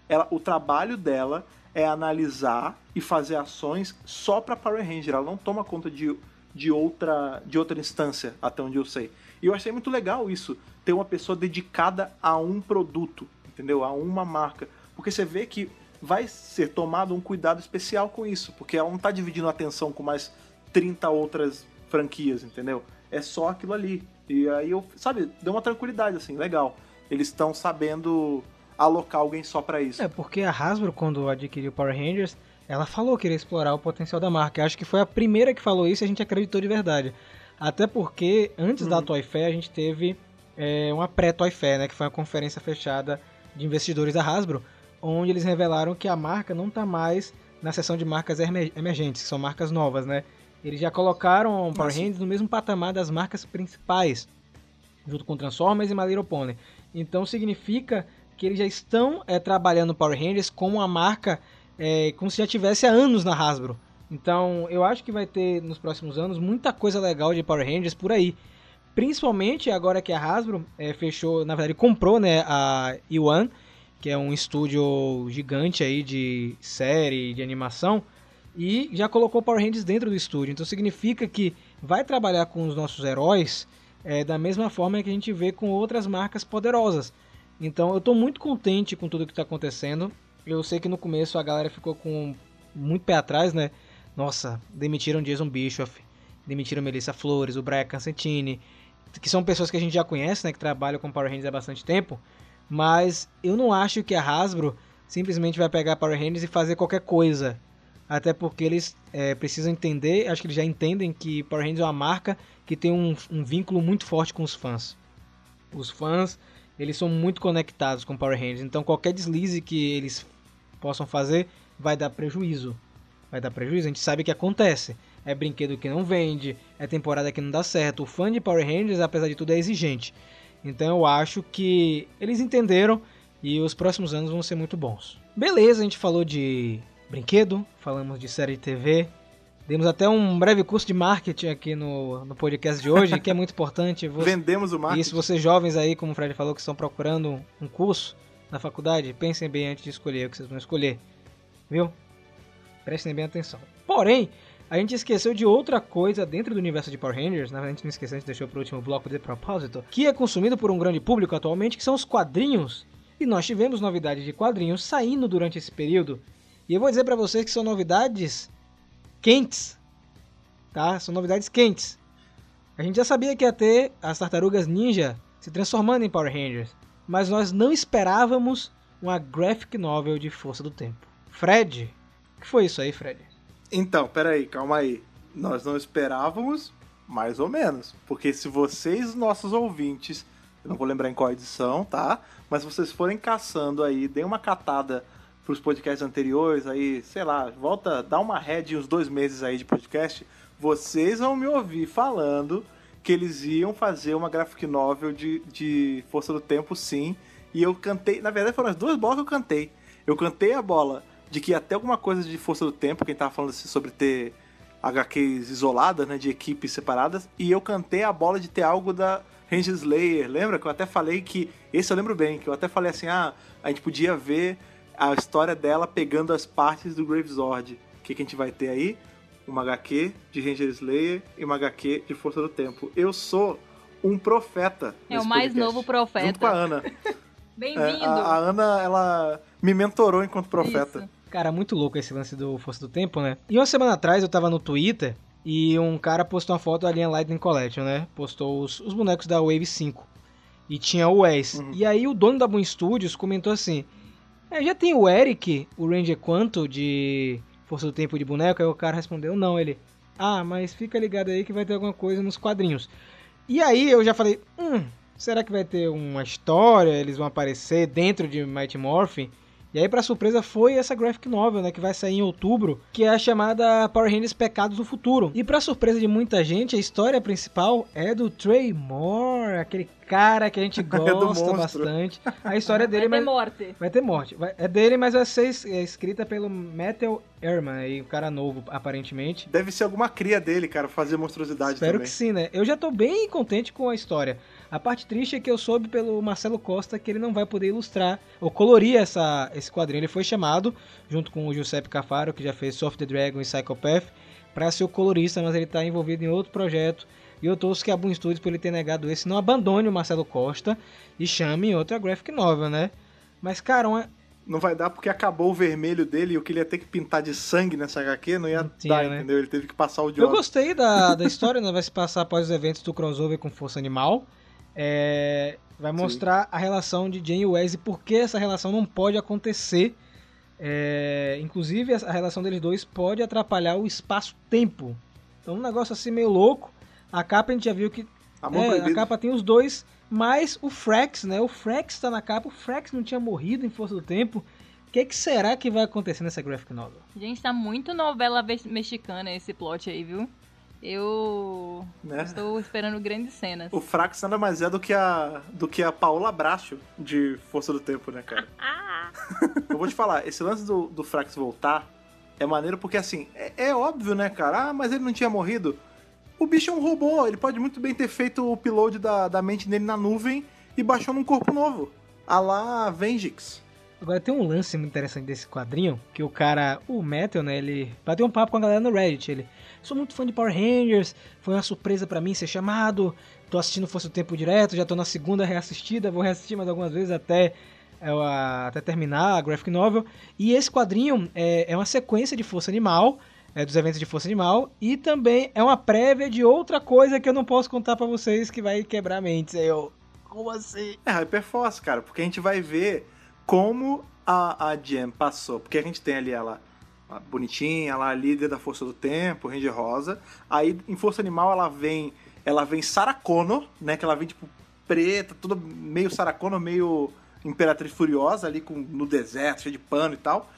Ela, o trabalho dela é analisar e fazer ações só para Power Ranger. Ela não toma conta de, de, outra, de outra instância, até onde eu sei. E eu achei muito legal isso, ter uma pessoa dedicada a um produto, entendeu? A uma marca. Porque você vê que vai ser tomado um cuidado especial com isso, porque ela não tá dividindo a atenção com mais 30 outras franquias, entendeu? É só aquilo ali. E aí eu, sabe, deu uma tranquilidade assim, legal. Eles estão sabendo alocar alguém só para isso. É, porque a Hasbro, quando adquiriu Power Rangers, ela falou que iria explorar o potencial da marca. Eu acho que foi a primeira que falou isso e a gente acreditou de verdade. Até porque, antes da Uhum. Toy Fair, a gente teve é, uma pré-Toy Fair, né? Que foi uma conferência fechada de investidores da Hasbro, onde eles revelaram que a marca não está mais na seção de marcas emer- emergentes, que são marcas novas, né? Eles já colocaram o Power. Rangers no mesmo patamar das marcas principais, junto com Transformers e My Little Pony. Então significa que eles já estão é, trabalhando Power Rangers como uma marca é, como se já tivesse há anos na Hasbro. Então eu acho que vai ter nos próximos anos muita coisa legal de Power Rangers por aí. Principalmente agora que a Hasbro é, fechou, na verdade comprou né, a E1, que é um estúdio gigante aí de série, de animação, e já colocou Power Rangers dentro do estúdio. Então significa que vai trabalhar com os nossos heróis é, da mesma forma que a gente vê com outras marcas poderosas. Então eu estou muito contente com tudo que está acontecendo. Eu sei que no começo a galera ficou com muito pé atrás, né? Nossa, demitiram Jason Bischoff, demitiram Melissa Flores, o Brian Cancentini, que são pessoas que a gente já conhece, né? Que trabalham com Power Rangers há bastante tempo. Mas eu não acho que a Hasbro simplesmente vai pegar Power Rangers e fazer qualquer coisa. Até porque eles é, precisam entender, acho que eles já entendem que Power Rangers é uma marca que tem um, um vínculo muito forte com os fãs. Os fãs, eles são muito conectados com Power Rangers, então qualquer deslize que eles possam fazer vai dar prejuízo. Vai dar prejuízo, a gente sabe que acontece. É brinquedo que não vende, é temporada que não dá certo. O fã de Power Rangers, apesar de tudo, é exigente. Então eu acho que eles entenderam e os próximos anos vão ser muito bons. Beleza, a gente falou de brinquedo, falamos de série de TV, demos até um breve curso de marketing aqui no, no podcast de hoje, que é muito importante. Você, Vendemos o marketing. e se vocês jovens aí, como o Fred falou, que estão procurando um curso na faculdade, pensem bem antes de escolher o que vocês vão escolher. Viu? Prestem bem atenção. Porém, a gente esqueceu de outra coisa dentro do universo de Power Rangers, na verdade a gente não esqueceu, a gente deixou pro último bloco de propósito, que é consumido por um grande público atualmente, que são os quadrinhos. E nós tivemos novidades de quadrinhos saindo durante esse período. E eu vou dizer pra vocês que são novidades quentes. Tá? São novidades quentes. A gente já sabia que ia ter as tartarugas ninja se transformando em Power Rangers, mas nós não esperávamos uma graphic novel de Força do Tempo. Fred, o que foi isso aí, Fred? Então, peraí, calma aí. Nós não esperávamos, mais ou menos. Porque se vocês, nossos ouvintes, eu não vou lembrar em qual edição, tá? Mas se vocês forem caçando aí, deem uma catada pros podcasts anteriores, aí, sei lá, volta, dá uma head uns dois meses aí de podcast, vocês vão me ouvir falando que eles iam fazer uma graphic novel de, de Força do Tempo, sim. E eu cantei, na verdade foram as duas bolas que eu cantei. Eu cantei a bola de que ter alguma coisa de Força do Tempo, quem tava falando assim, sobre ter HQs isoladas, né, de equipes separadas, e eu cantei a bola de ter algo da Ranger Slayer. Lembra que eu até falei que, esse eu lembro bem, que eu até falei assim, ah, a gente podia ver a história dela pegando as partes do Gravesord. O que, que a gente vai ter aí? Uma HQ de Ranger Slayer e uma HQ de Força do Tempo. Eu sou um profeta. É o mais podcast, novo profeta. Junto com a Ana. Bem-vindo. É, a, a Ana, ela me mentorou enquanto profeta. Isso. Cara, muito louco esse lance do Força do Tempo, né? E uma semana atrás eu tava no Twitter e um cara postou uma foto da linha Lightning Collection, né? Postou os, os bonecos da Wave 5. E tinha o Wes. Uhum. E aí o dono da Boom Studios comentou assim: é, já tem o Eric, o Ranger Quanto de Força do Tempo de boneco? Aí o cara respondeu: não. Ele, ah, mas fica ligado aí que vai ter alguma coisa nos quadrinhos. E aí eu já falei: hum, será que vai ter uma história? Eles vão aparecer dentro de Mighty Morphin? E aí, pra surpresa, foi essa graphic novel, né, que vai sair em outubro, que é a chamada Power Rangers Pecados do Futuro. E pra surpresa de muita gente, a história principal é do Trey Moore, aquele cara que a gente É gosta monstro. bastante. A história dele, Vai ter mas... morte. Vai ter morte. Vai- É dele, mas vai ser é escrita pelo Metal Ehrman, aí, um cara novo, aparentemente. Deve ser alguma cria dele, cara, fazer monstruosidade Espero também. que sim, né? Eu já tô bem contente com a história. A parte triste é que eu soube pelo Marcelo Costa que ele não vai poder ilustrar ou colorir essa, esse quadrinho. Ele foi chamado, junto com o Giuseppe Cafaro, que já fez Soft the Dragon e Psychopath, para ser o colorista, mas ele tá envolvido em outro projeto. E eu torço que a Boom Studios, por ele ter negado esse, não abandone o Marcelo Costa e chame outra graphic novel, né? Mas, cara, uma, Não vai dar porque acabou o vermelho dele e o que ele ia ter que pintar de sangue nessa HQ não ia Não tinha, dar, né? entendeu? Ele teve que passar o de Eu gostei da, da história, né? Vai se passar após os eventos do crossover com Força Animal. É, vai mostrar a relação de Jane e Wes e por que essa relação não pode acontecer. É, inclusive, a relação deles dois pode atrapalhar o espaço-tempo. Então, um negócio assim meio louco. A capa a gente já viu que. Amor é, a capa tem os dois, mais o Frax, né? O Frax tá na capa. O Frax não tinha morrido em Força do Tempo. O que, que será que vai acontecer nessa graphic novel? Gente, tá muito novela ve- mexicana esse plot aí, viu? Eu Né? estou esperando grandes cenas. O Frax nada mais é do que a do que a Paola Bracho de Força do Tempo, né, cara? Eu vou te falar, esse lance do, do Frax voltar é maneiro porque, assim, é, é óbvio, né, cara? Ah, mas ele não tinha morrido. O bicho é um robô, ele pode muito bem ter feito o upload da, da mente dele na nuvem e baixou num corpo novo. A lá Vengix. Agora tem um lance muito interessante desse quadrinho, que o cara, o Metal, né, ele bateu um papo com a galera no Reddit, ele, sou muito fã de Power Rangers, foi uma surpresa pra mim ser chamado, tô assistindo Fosse o Tempo direto, já tô na segunda reassistida, vou reassistir mais algumas vezes até, é, até terminar a graphic novel, e esse quadrinho é, é uma sequência de Força Animal, é, dos eventos de Força Animal, e também é uma prévia de outra coisa que eu não posso contar pra vocês que vai quebrar mentes, aí eu, como assim? É Hyperforce, cara, porque a gente vai ver como a, a Jen passou. Porque a gente tem ali ela bonitinha, ela a líder da Força do Tempo, Ranger Rosa. Aí em Força Animal ela vem, ela vem Sarah Connor, né, que ela vem tipo preta, toda meio Sarah Connor, meio Imperatriz Furiosa ali com, no deserto, cheio de pano e tal.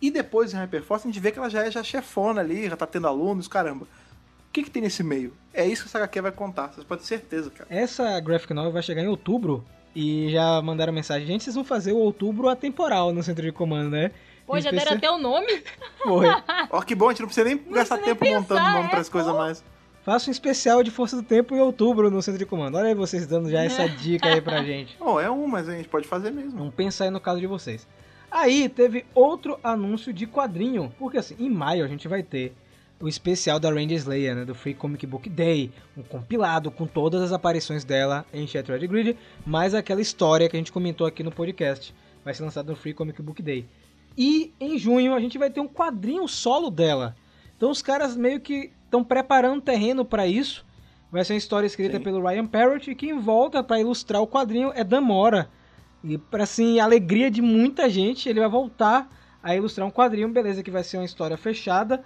E depois em Hyperforce a gente vê que ela já é já chefona ali, já tá tendo alunos, caramba. O que que tem nesse meio? É isso que essa HQ vai contar, vocês podem ter certeza, cara. Essa graphic novel vai chegar em outubro e já mandaram mensagem. Gente, vocês vão fazer o outubro atemporal no centro de comando, né? Pô, já deram até o nome? Foi. Ó, que bom, a gente não precisa nem gastar precisa nem tempo montando pensar, nome é, pras coisas pô. mais. Faça um especial de Força do Tempo em outubro no centro de comando. Olha aí vocês dando já essa dica aí pra gente. Bom, é um, mas a gente pode fazer mesmo. Vamos pensar aí no caso de vocês. Aí teve outro anúncio de quadrinho. Porque assim, em maio a gente vai ter o especial da Ranger Slayer, né? Do Free Comic Book Day. Um compilado com todas as aparições dela em Shattered Grid. Mais aquela história que a gente comentou aqui no podcast. Vai ser lançado no Free Comic Book Day. E em junho a gente vai ter um quadrinho solo dela. Então os caras meio que estão preparando terreno para isso. Vai ser uma história escrita Sim. pelo Ryan Parrott e quem volta para ilustrar o quadrinho é Dan Mora. E para assim, alegria de muita gente, ele vai voltar a ilustrar um quadrinho, beleza, que vai ser uma história fechada,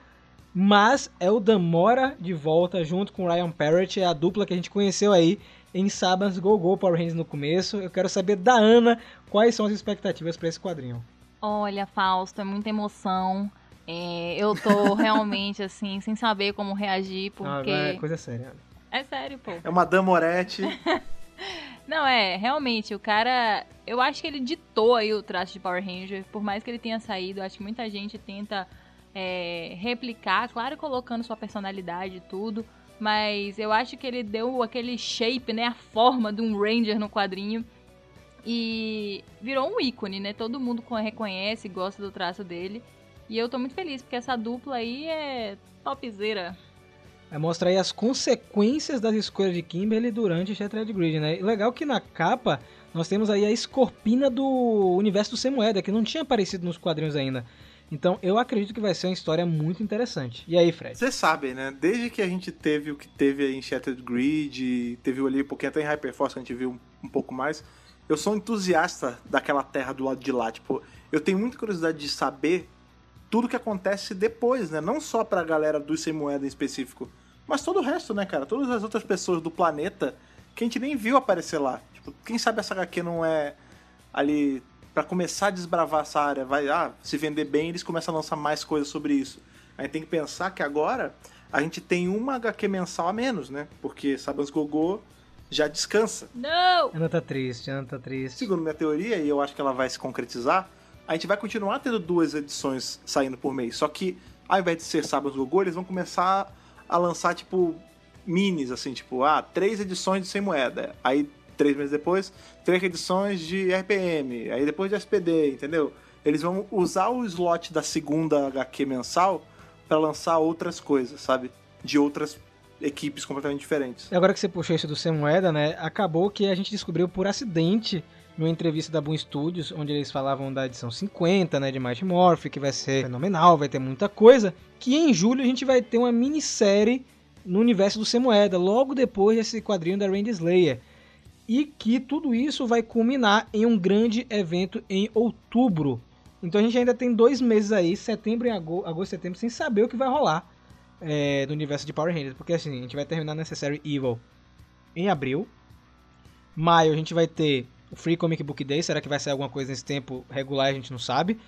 mas é o Dan Mora de volta junto com o Ryan Parrott, é a dupla que a gente conheceu aí em Saban's Go Go Power Rangers no começo. Eu quero saber da Ana quais são as expectativas para esse quadrinho. Olha, Fausto, é muita emoção. É, eu tô realmente, assim, sem saber como reagir, Ah, porque... é coisa séria. Ana. É sério, pô. É uma Damoretti. Não, é, realmente, o cara. Eu acho que ele ditou aí o traço de Power Ranger. Por mais que ele tenha saído, acho que muita gente tenta é, replicar, claro, colocando sua personalidade e tudo. Mas eu acho que ele deu aquele shape, né? A forma de um Ranger no quadrinho. E virou um ícone, né? Todo mundo co- reconhece, gosta do traço dele. E eu tô muito feliz, porque essa dupla aí é topzera. Vai mostrar aí as consequências das escolhas de Kimberly durante Shattered Grid, né? Legal que na capa nós temos aí a escorpina do universo do Semoeda, que não tinha aparecido nos quadrinhos ainda. Então eu acredito que vai ser uma história muito interessante. E aí, Fred? Vocês sabem, né? Desde que a gente teve o que teve em Shattered Grid, teve ali um pouquinho até em Hyperforce, que a gente viu um, pouco mais. Eu sou entusiasta daquela terra do lado de lá. Tipo, eu tenho muita curiosidade de saber tudo que acontece depois, né? Não só pra galera do Sem Moeda em específico, mas todo o resto, né, cara? Todas as outras pessoas do planeta que a gente nem viu aparecer lá. Tipo, quem sabe essa HQ não é ali pra começar a desbravar essa área, vai ah, se vender bem, eles começam a lançar mais coisas sobre isso. A gente tem que pensar que agora a gente tem uma HQ mensal a menos, né? Porque Sabans Gogô já descansa. Não! Ana tá triste, Ana tá triste. Segundo minha teoria, e eu acho que ela vai se concretizar, a gente vai continuar tendo duas edições saindo por mês. Só que, ao invés de ser Sabans Gogô, eles vão começar a lançar, tipo, minis, assim, tipo, ah, três edições de 100 moeda. Aí, três meses depois, três edições de RPM. Aí depois de SPD, entendeu? Eles vão usar o slot da segunda HQ mensal para lançar outras coisas, sabe? De outras equipes completamente diferentes. Agora que você puxou isso do Sem Moeda, né? Acabou que a gente descobriu por acidente numa entrevista da Boom Studios, onde eles falavam da edição 50, né, de Mighty Morph, que vai ser fenomenal, vai ter muita coisa, que em julho a gente vai ter uma minissérie no universo do Sem Moeda, logo depois desse quadrinho da Randy Slayer. E que tudo isso vai culminar em um grande evento em outubro. Então a gente ainda tem dois meses aí, setembro e agosto, agosto setembro, sem saber o que vai rolar é, do universo de Power Rangers. Porque assim, a gente vai terminar Necessary Evil em abril. Maio a gente vai ter o Free Comic Book Day. Será que vai sair alguma coisa nesse tempo regular? A gente não sabe.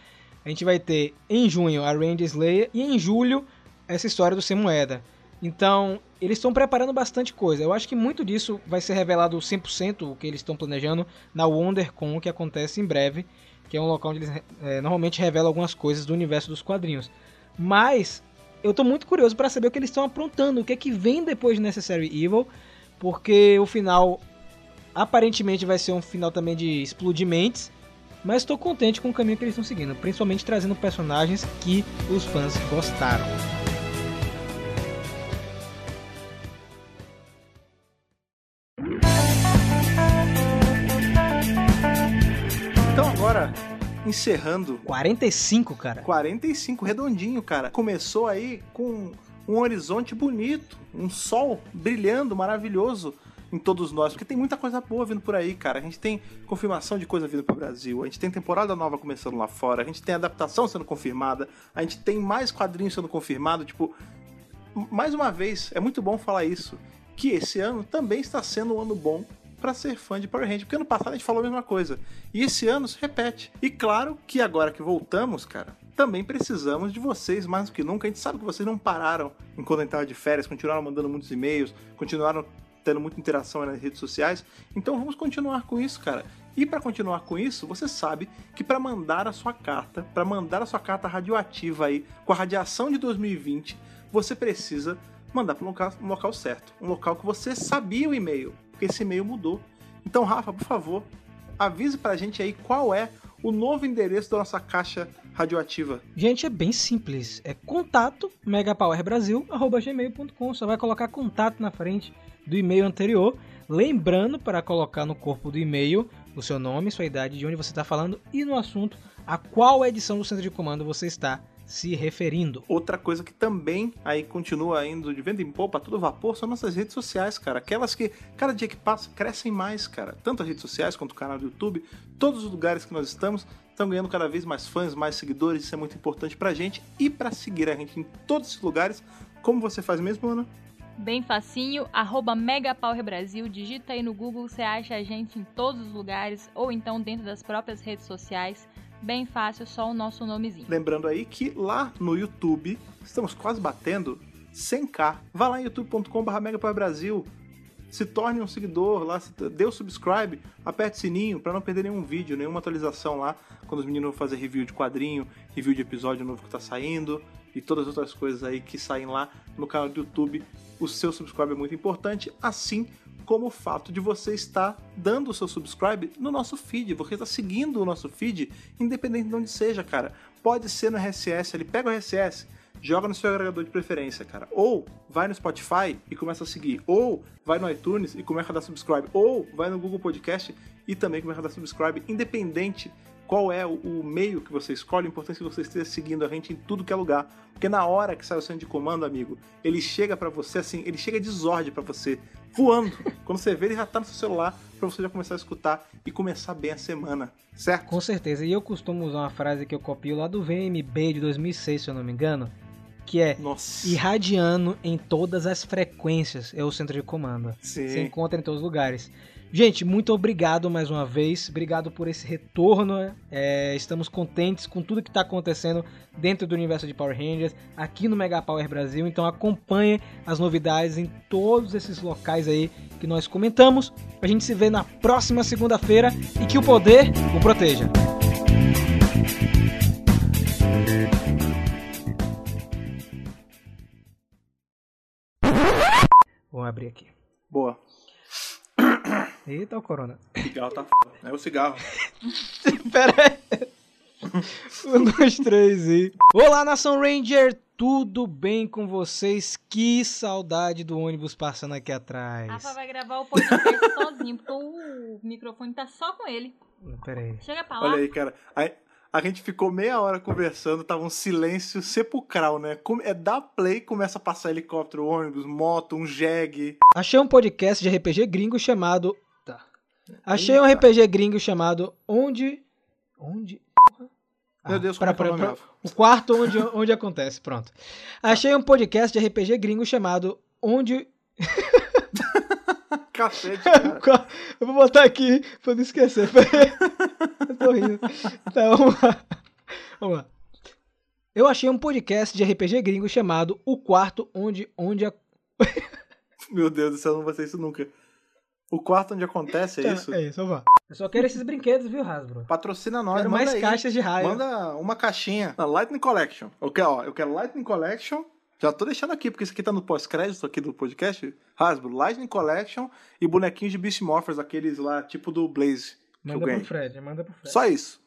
A gente vai ter em junho a Randy Slayer e em julho essa história do Sem Moeda. Então, eles estão preparando bastante coisa. Eu acho que muito disso vai ser revelado 100% o que eles estão planejando na WonderCon, que acontece em breve, que é um local onde eles é, normalmente revelam algumas coisas do universo dos quadrinhos. Mas eu tô muito curioso para saber o que eles estão aprontando, o que é que vem depois de Necessary Evil, porque o final aparentemente vai ser um final também de explodimentes, mas estou contente com o caminho que eles estão seguindo, principalmente trazendo personagens que os fãs gostaram. Agora, encerrando 45, cara. 45, redondinho, cara. Começou aí com um horizonte bonito, um sol brilhando, maravilhoso em todos nós, porque tem muita coisa boa vindo por aí, cara. A gente tem confirmação de coisa vindo pro Brasil, a gente tem temporada nova começando lá fora, a gente tem adaptação sendo confirmada, a gente tem mais quadrinhos sendo confirmado, tipo, mais uma vez, é muito bom falar isso, que esse ano também está sendo um ano bom para ser fã de Power Rangers, porque ano passado a gente falou a mesma coisa. E esse ano se repete. E claro que agora que voltamos, cara, também precisamos de vocês mais do que nunca. A gente sabe que vocês não pararam enquanto a gente tava de férias, continuaram mandando muitos e-mails, continuaram tendo muita interação nas redes sociais. Então vamos continuar com isso, cara. E para continuar com isso, você sabe que para mandar a sua carta, para mandar a sua carta radioativa aí com a radiação de 2020, você precisa mandar para um local, um local certo, um local que você sabia o e-mail, porque esse e-mail mudou. Então, Rafa, por favor, avise pra gente aí qual é o novo endereço da nossa caixa radioativa. Gente, é bem simples. É contato megapowerbrasil@gmail.com. Só vai colocar contato na frente do e-mail anterior, lembrando para colocar no corpo do e-mail o seu nome, sua idade, de onde você está falando e no assunto a qual edição do centro de comando você está se referindo. Outra coisa que também aí continua indo de venda em poupa a todo vapor são nossas redes sociais, cara. Aquelas que cada dia que passa crescem mais, cara. Tanto as redes sociais quanto o canal do YouTube, todos os lugares que nós estamos estão ganhando cada vez mais fãs, mais seguidores. Isso é muito importante pra gente e pra seguir a gente em todos esses lugares. Como você faz mesmo, Ana? Bem facinho, arroba Brasil, digita aí no Google, você acha a gente em todos os lugares ou então dentro das próprias redes sociais. Bem fácil, só o nosso nomezinho. Lembrando aí que lá no YouTube estamos quase batendo 100k. Vá lá em youtube.com.br Brasil, se torne um seguidor lá, dê o subscribe, aperte o sininho para não perder nenhum vídeo, nenhuma atualização lá quando os meninos vão fazer review de quadrinho, review de episódio novo que tá saindo e todas as outras coisas aí que saem lá no canal do YouTube. O seu subscribe é muito importante, assim como o fato de você estar dando o seu subscribe no nosso feed, você está seguindo o nosso feed, independente de onde seja, cara. Pode ser no RSS, ele pega o RSS, joga no seu agregador de preferência, cara. Ou vai no Spotify e começa a seguir. Ou vai no iTunes e começa a dar subscribe. Ou vai no Google Podcast e também começa a dar subscribe, independente qual é o, meio que você escolhe, o importante é que você esteja seguindo a gente em tudo que é lugar. Porque na hora que sai o centro de comando, amigo, ele chega pra você assim, ele chega de desordem pra você, voando. Quando você vê, ele já tá no seu celular pra você já começar a escutar e começar bem a semana, certo? Com certeza. E eu costumo usar uma frase que eu copio lá do VMB de 2006, se eu não me engano, que é Nossa. irradiando em todas as frequências é o centro de comando. Sim. Você encontra em todos os lugares. Gente, muito obrigado mais uma vez. Obrigado por esse retorno. É, estamos contentes com tudo que está acontecendo dentro do universo de Power Rangers, aqui no Mega Power Brasil. Então acompanhe as novidades em todos esses locais aí que nós comentamos. A gente se vê na próxima segunda-feira e que o poder o proteja. Vou abrir aqui. Boa. Eita, o Corona. Cigarro tá foda. É o cigarro. Pera aí. Um, dois, três e. Olá, Nação Ranger! Tudo bem com vocês? Que saudade do ônibus passando aqui atrás. Rafa vai gravar o podcast sozinho, porque o microfone tá só com ele. Pera aí. Chega pra lá. Olha aí, cara. Aí, a gente ficou meia hora conversando, tava um silêncio sepulcral, né? Come- É dar play, começa a passar helicóptero, ônibus, moto, um jegue. Achei um podcast de RPG gringo chamado. Achei um. RPG gringo chamado Onde. Onde. Porra. Meu Deus, como é o para, nome, para. O quarto onde, onde acontece. Pronto. Achei um podcast de RPG gringo chamado Onde. Cacete, cara. Eu vou botar aqui pra não esquecer. Eu tô rindo. Tá, vamos lá. Vamos lá. Eu achei um podcast de RPG gringo chamado O Quarto Onde. onde a... Meu Deus do céu, eu não vou ser isso nunca. O quarto onde acontece, é Tá, isso? É isso, lá. Eu só quero esses brinquedos, viu, Hasbro? Patrocina nós, Quero manda mais aí. caixas de raio. Manda uma caixinha. Na Lightning Collection. Eu quero, ó, eu quero Lightning Collection. Já tô deixando aqui, porque isso aqui tá no pós-crédito aqui do podcast. Hasbro, Lightning Collection e bonequinhos de Beast Morphers, aqueles lá, tipo do Blaze, Manda pro Fred, manda pro Fred. Só isso.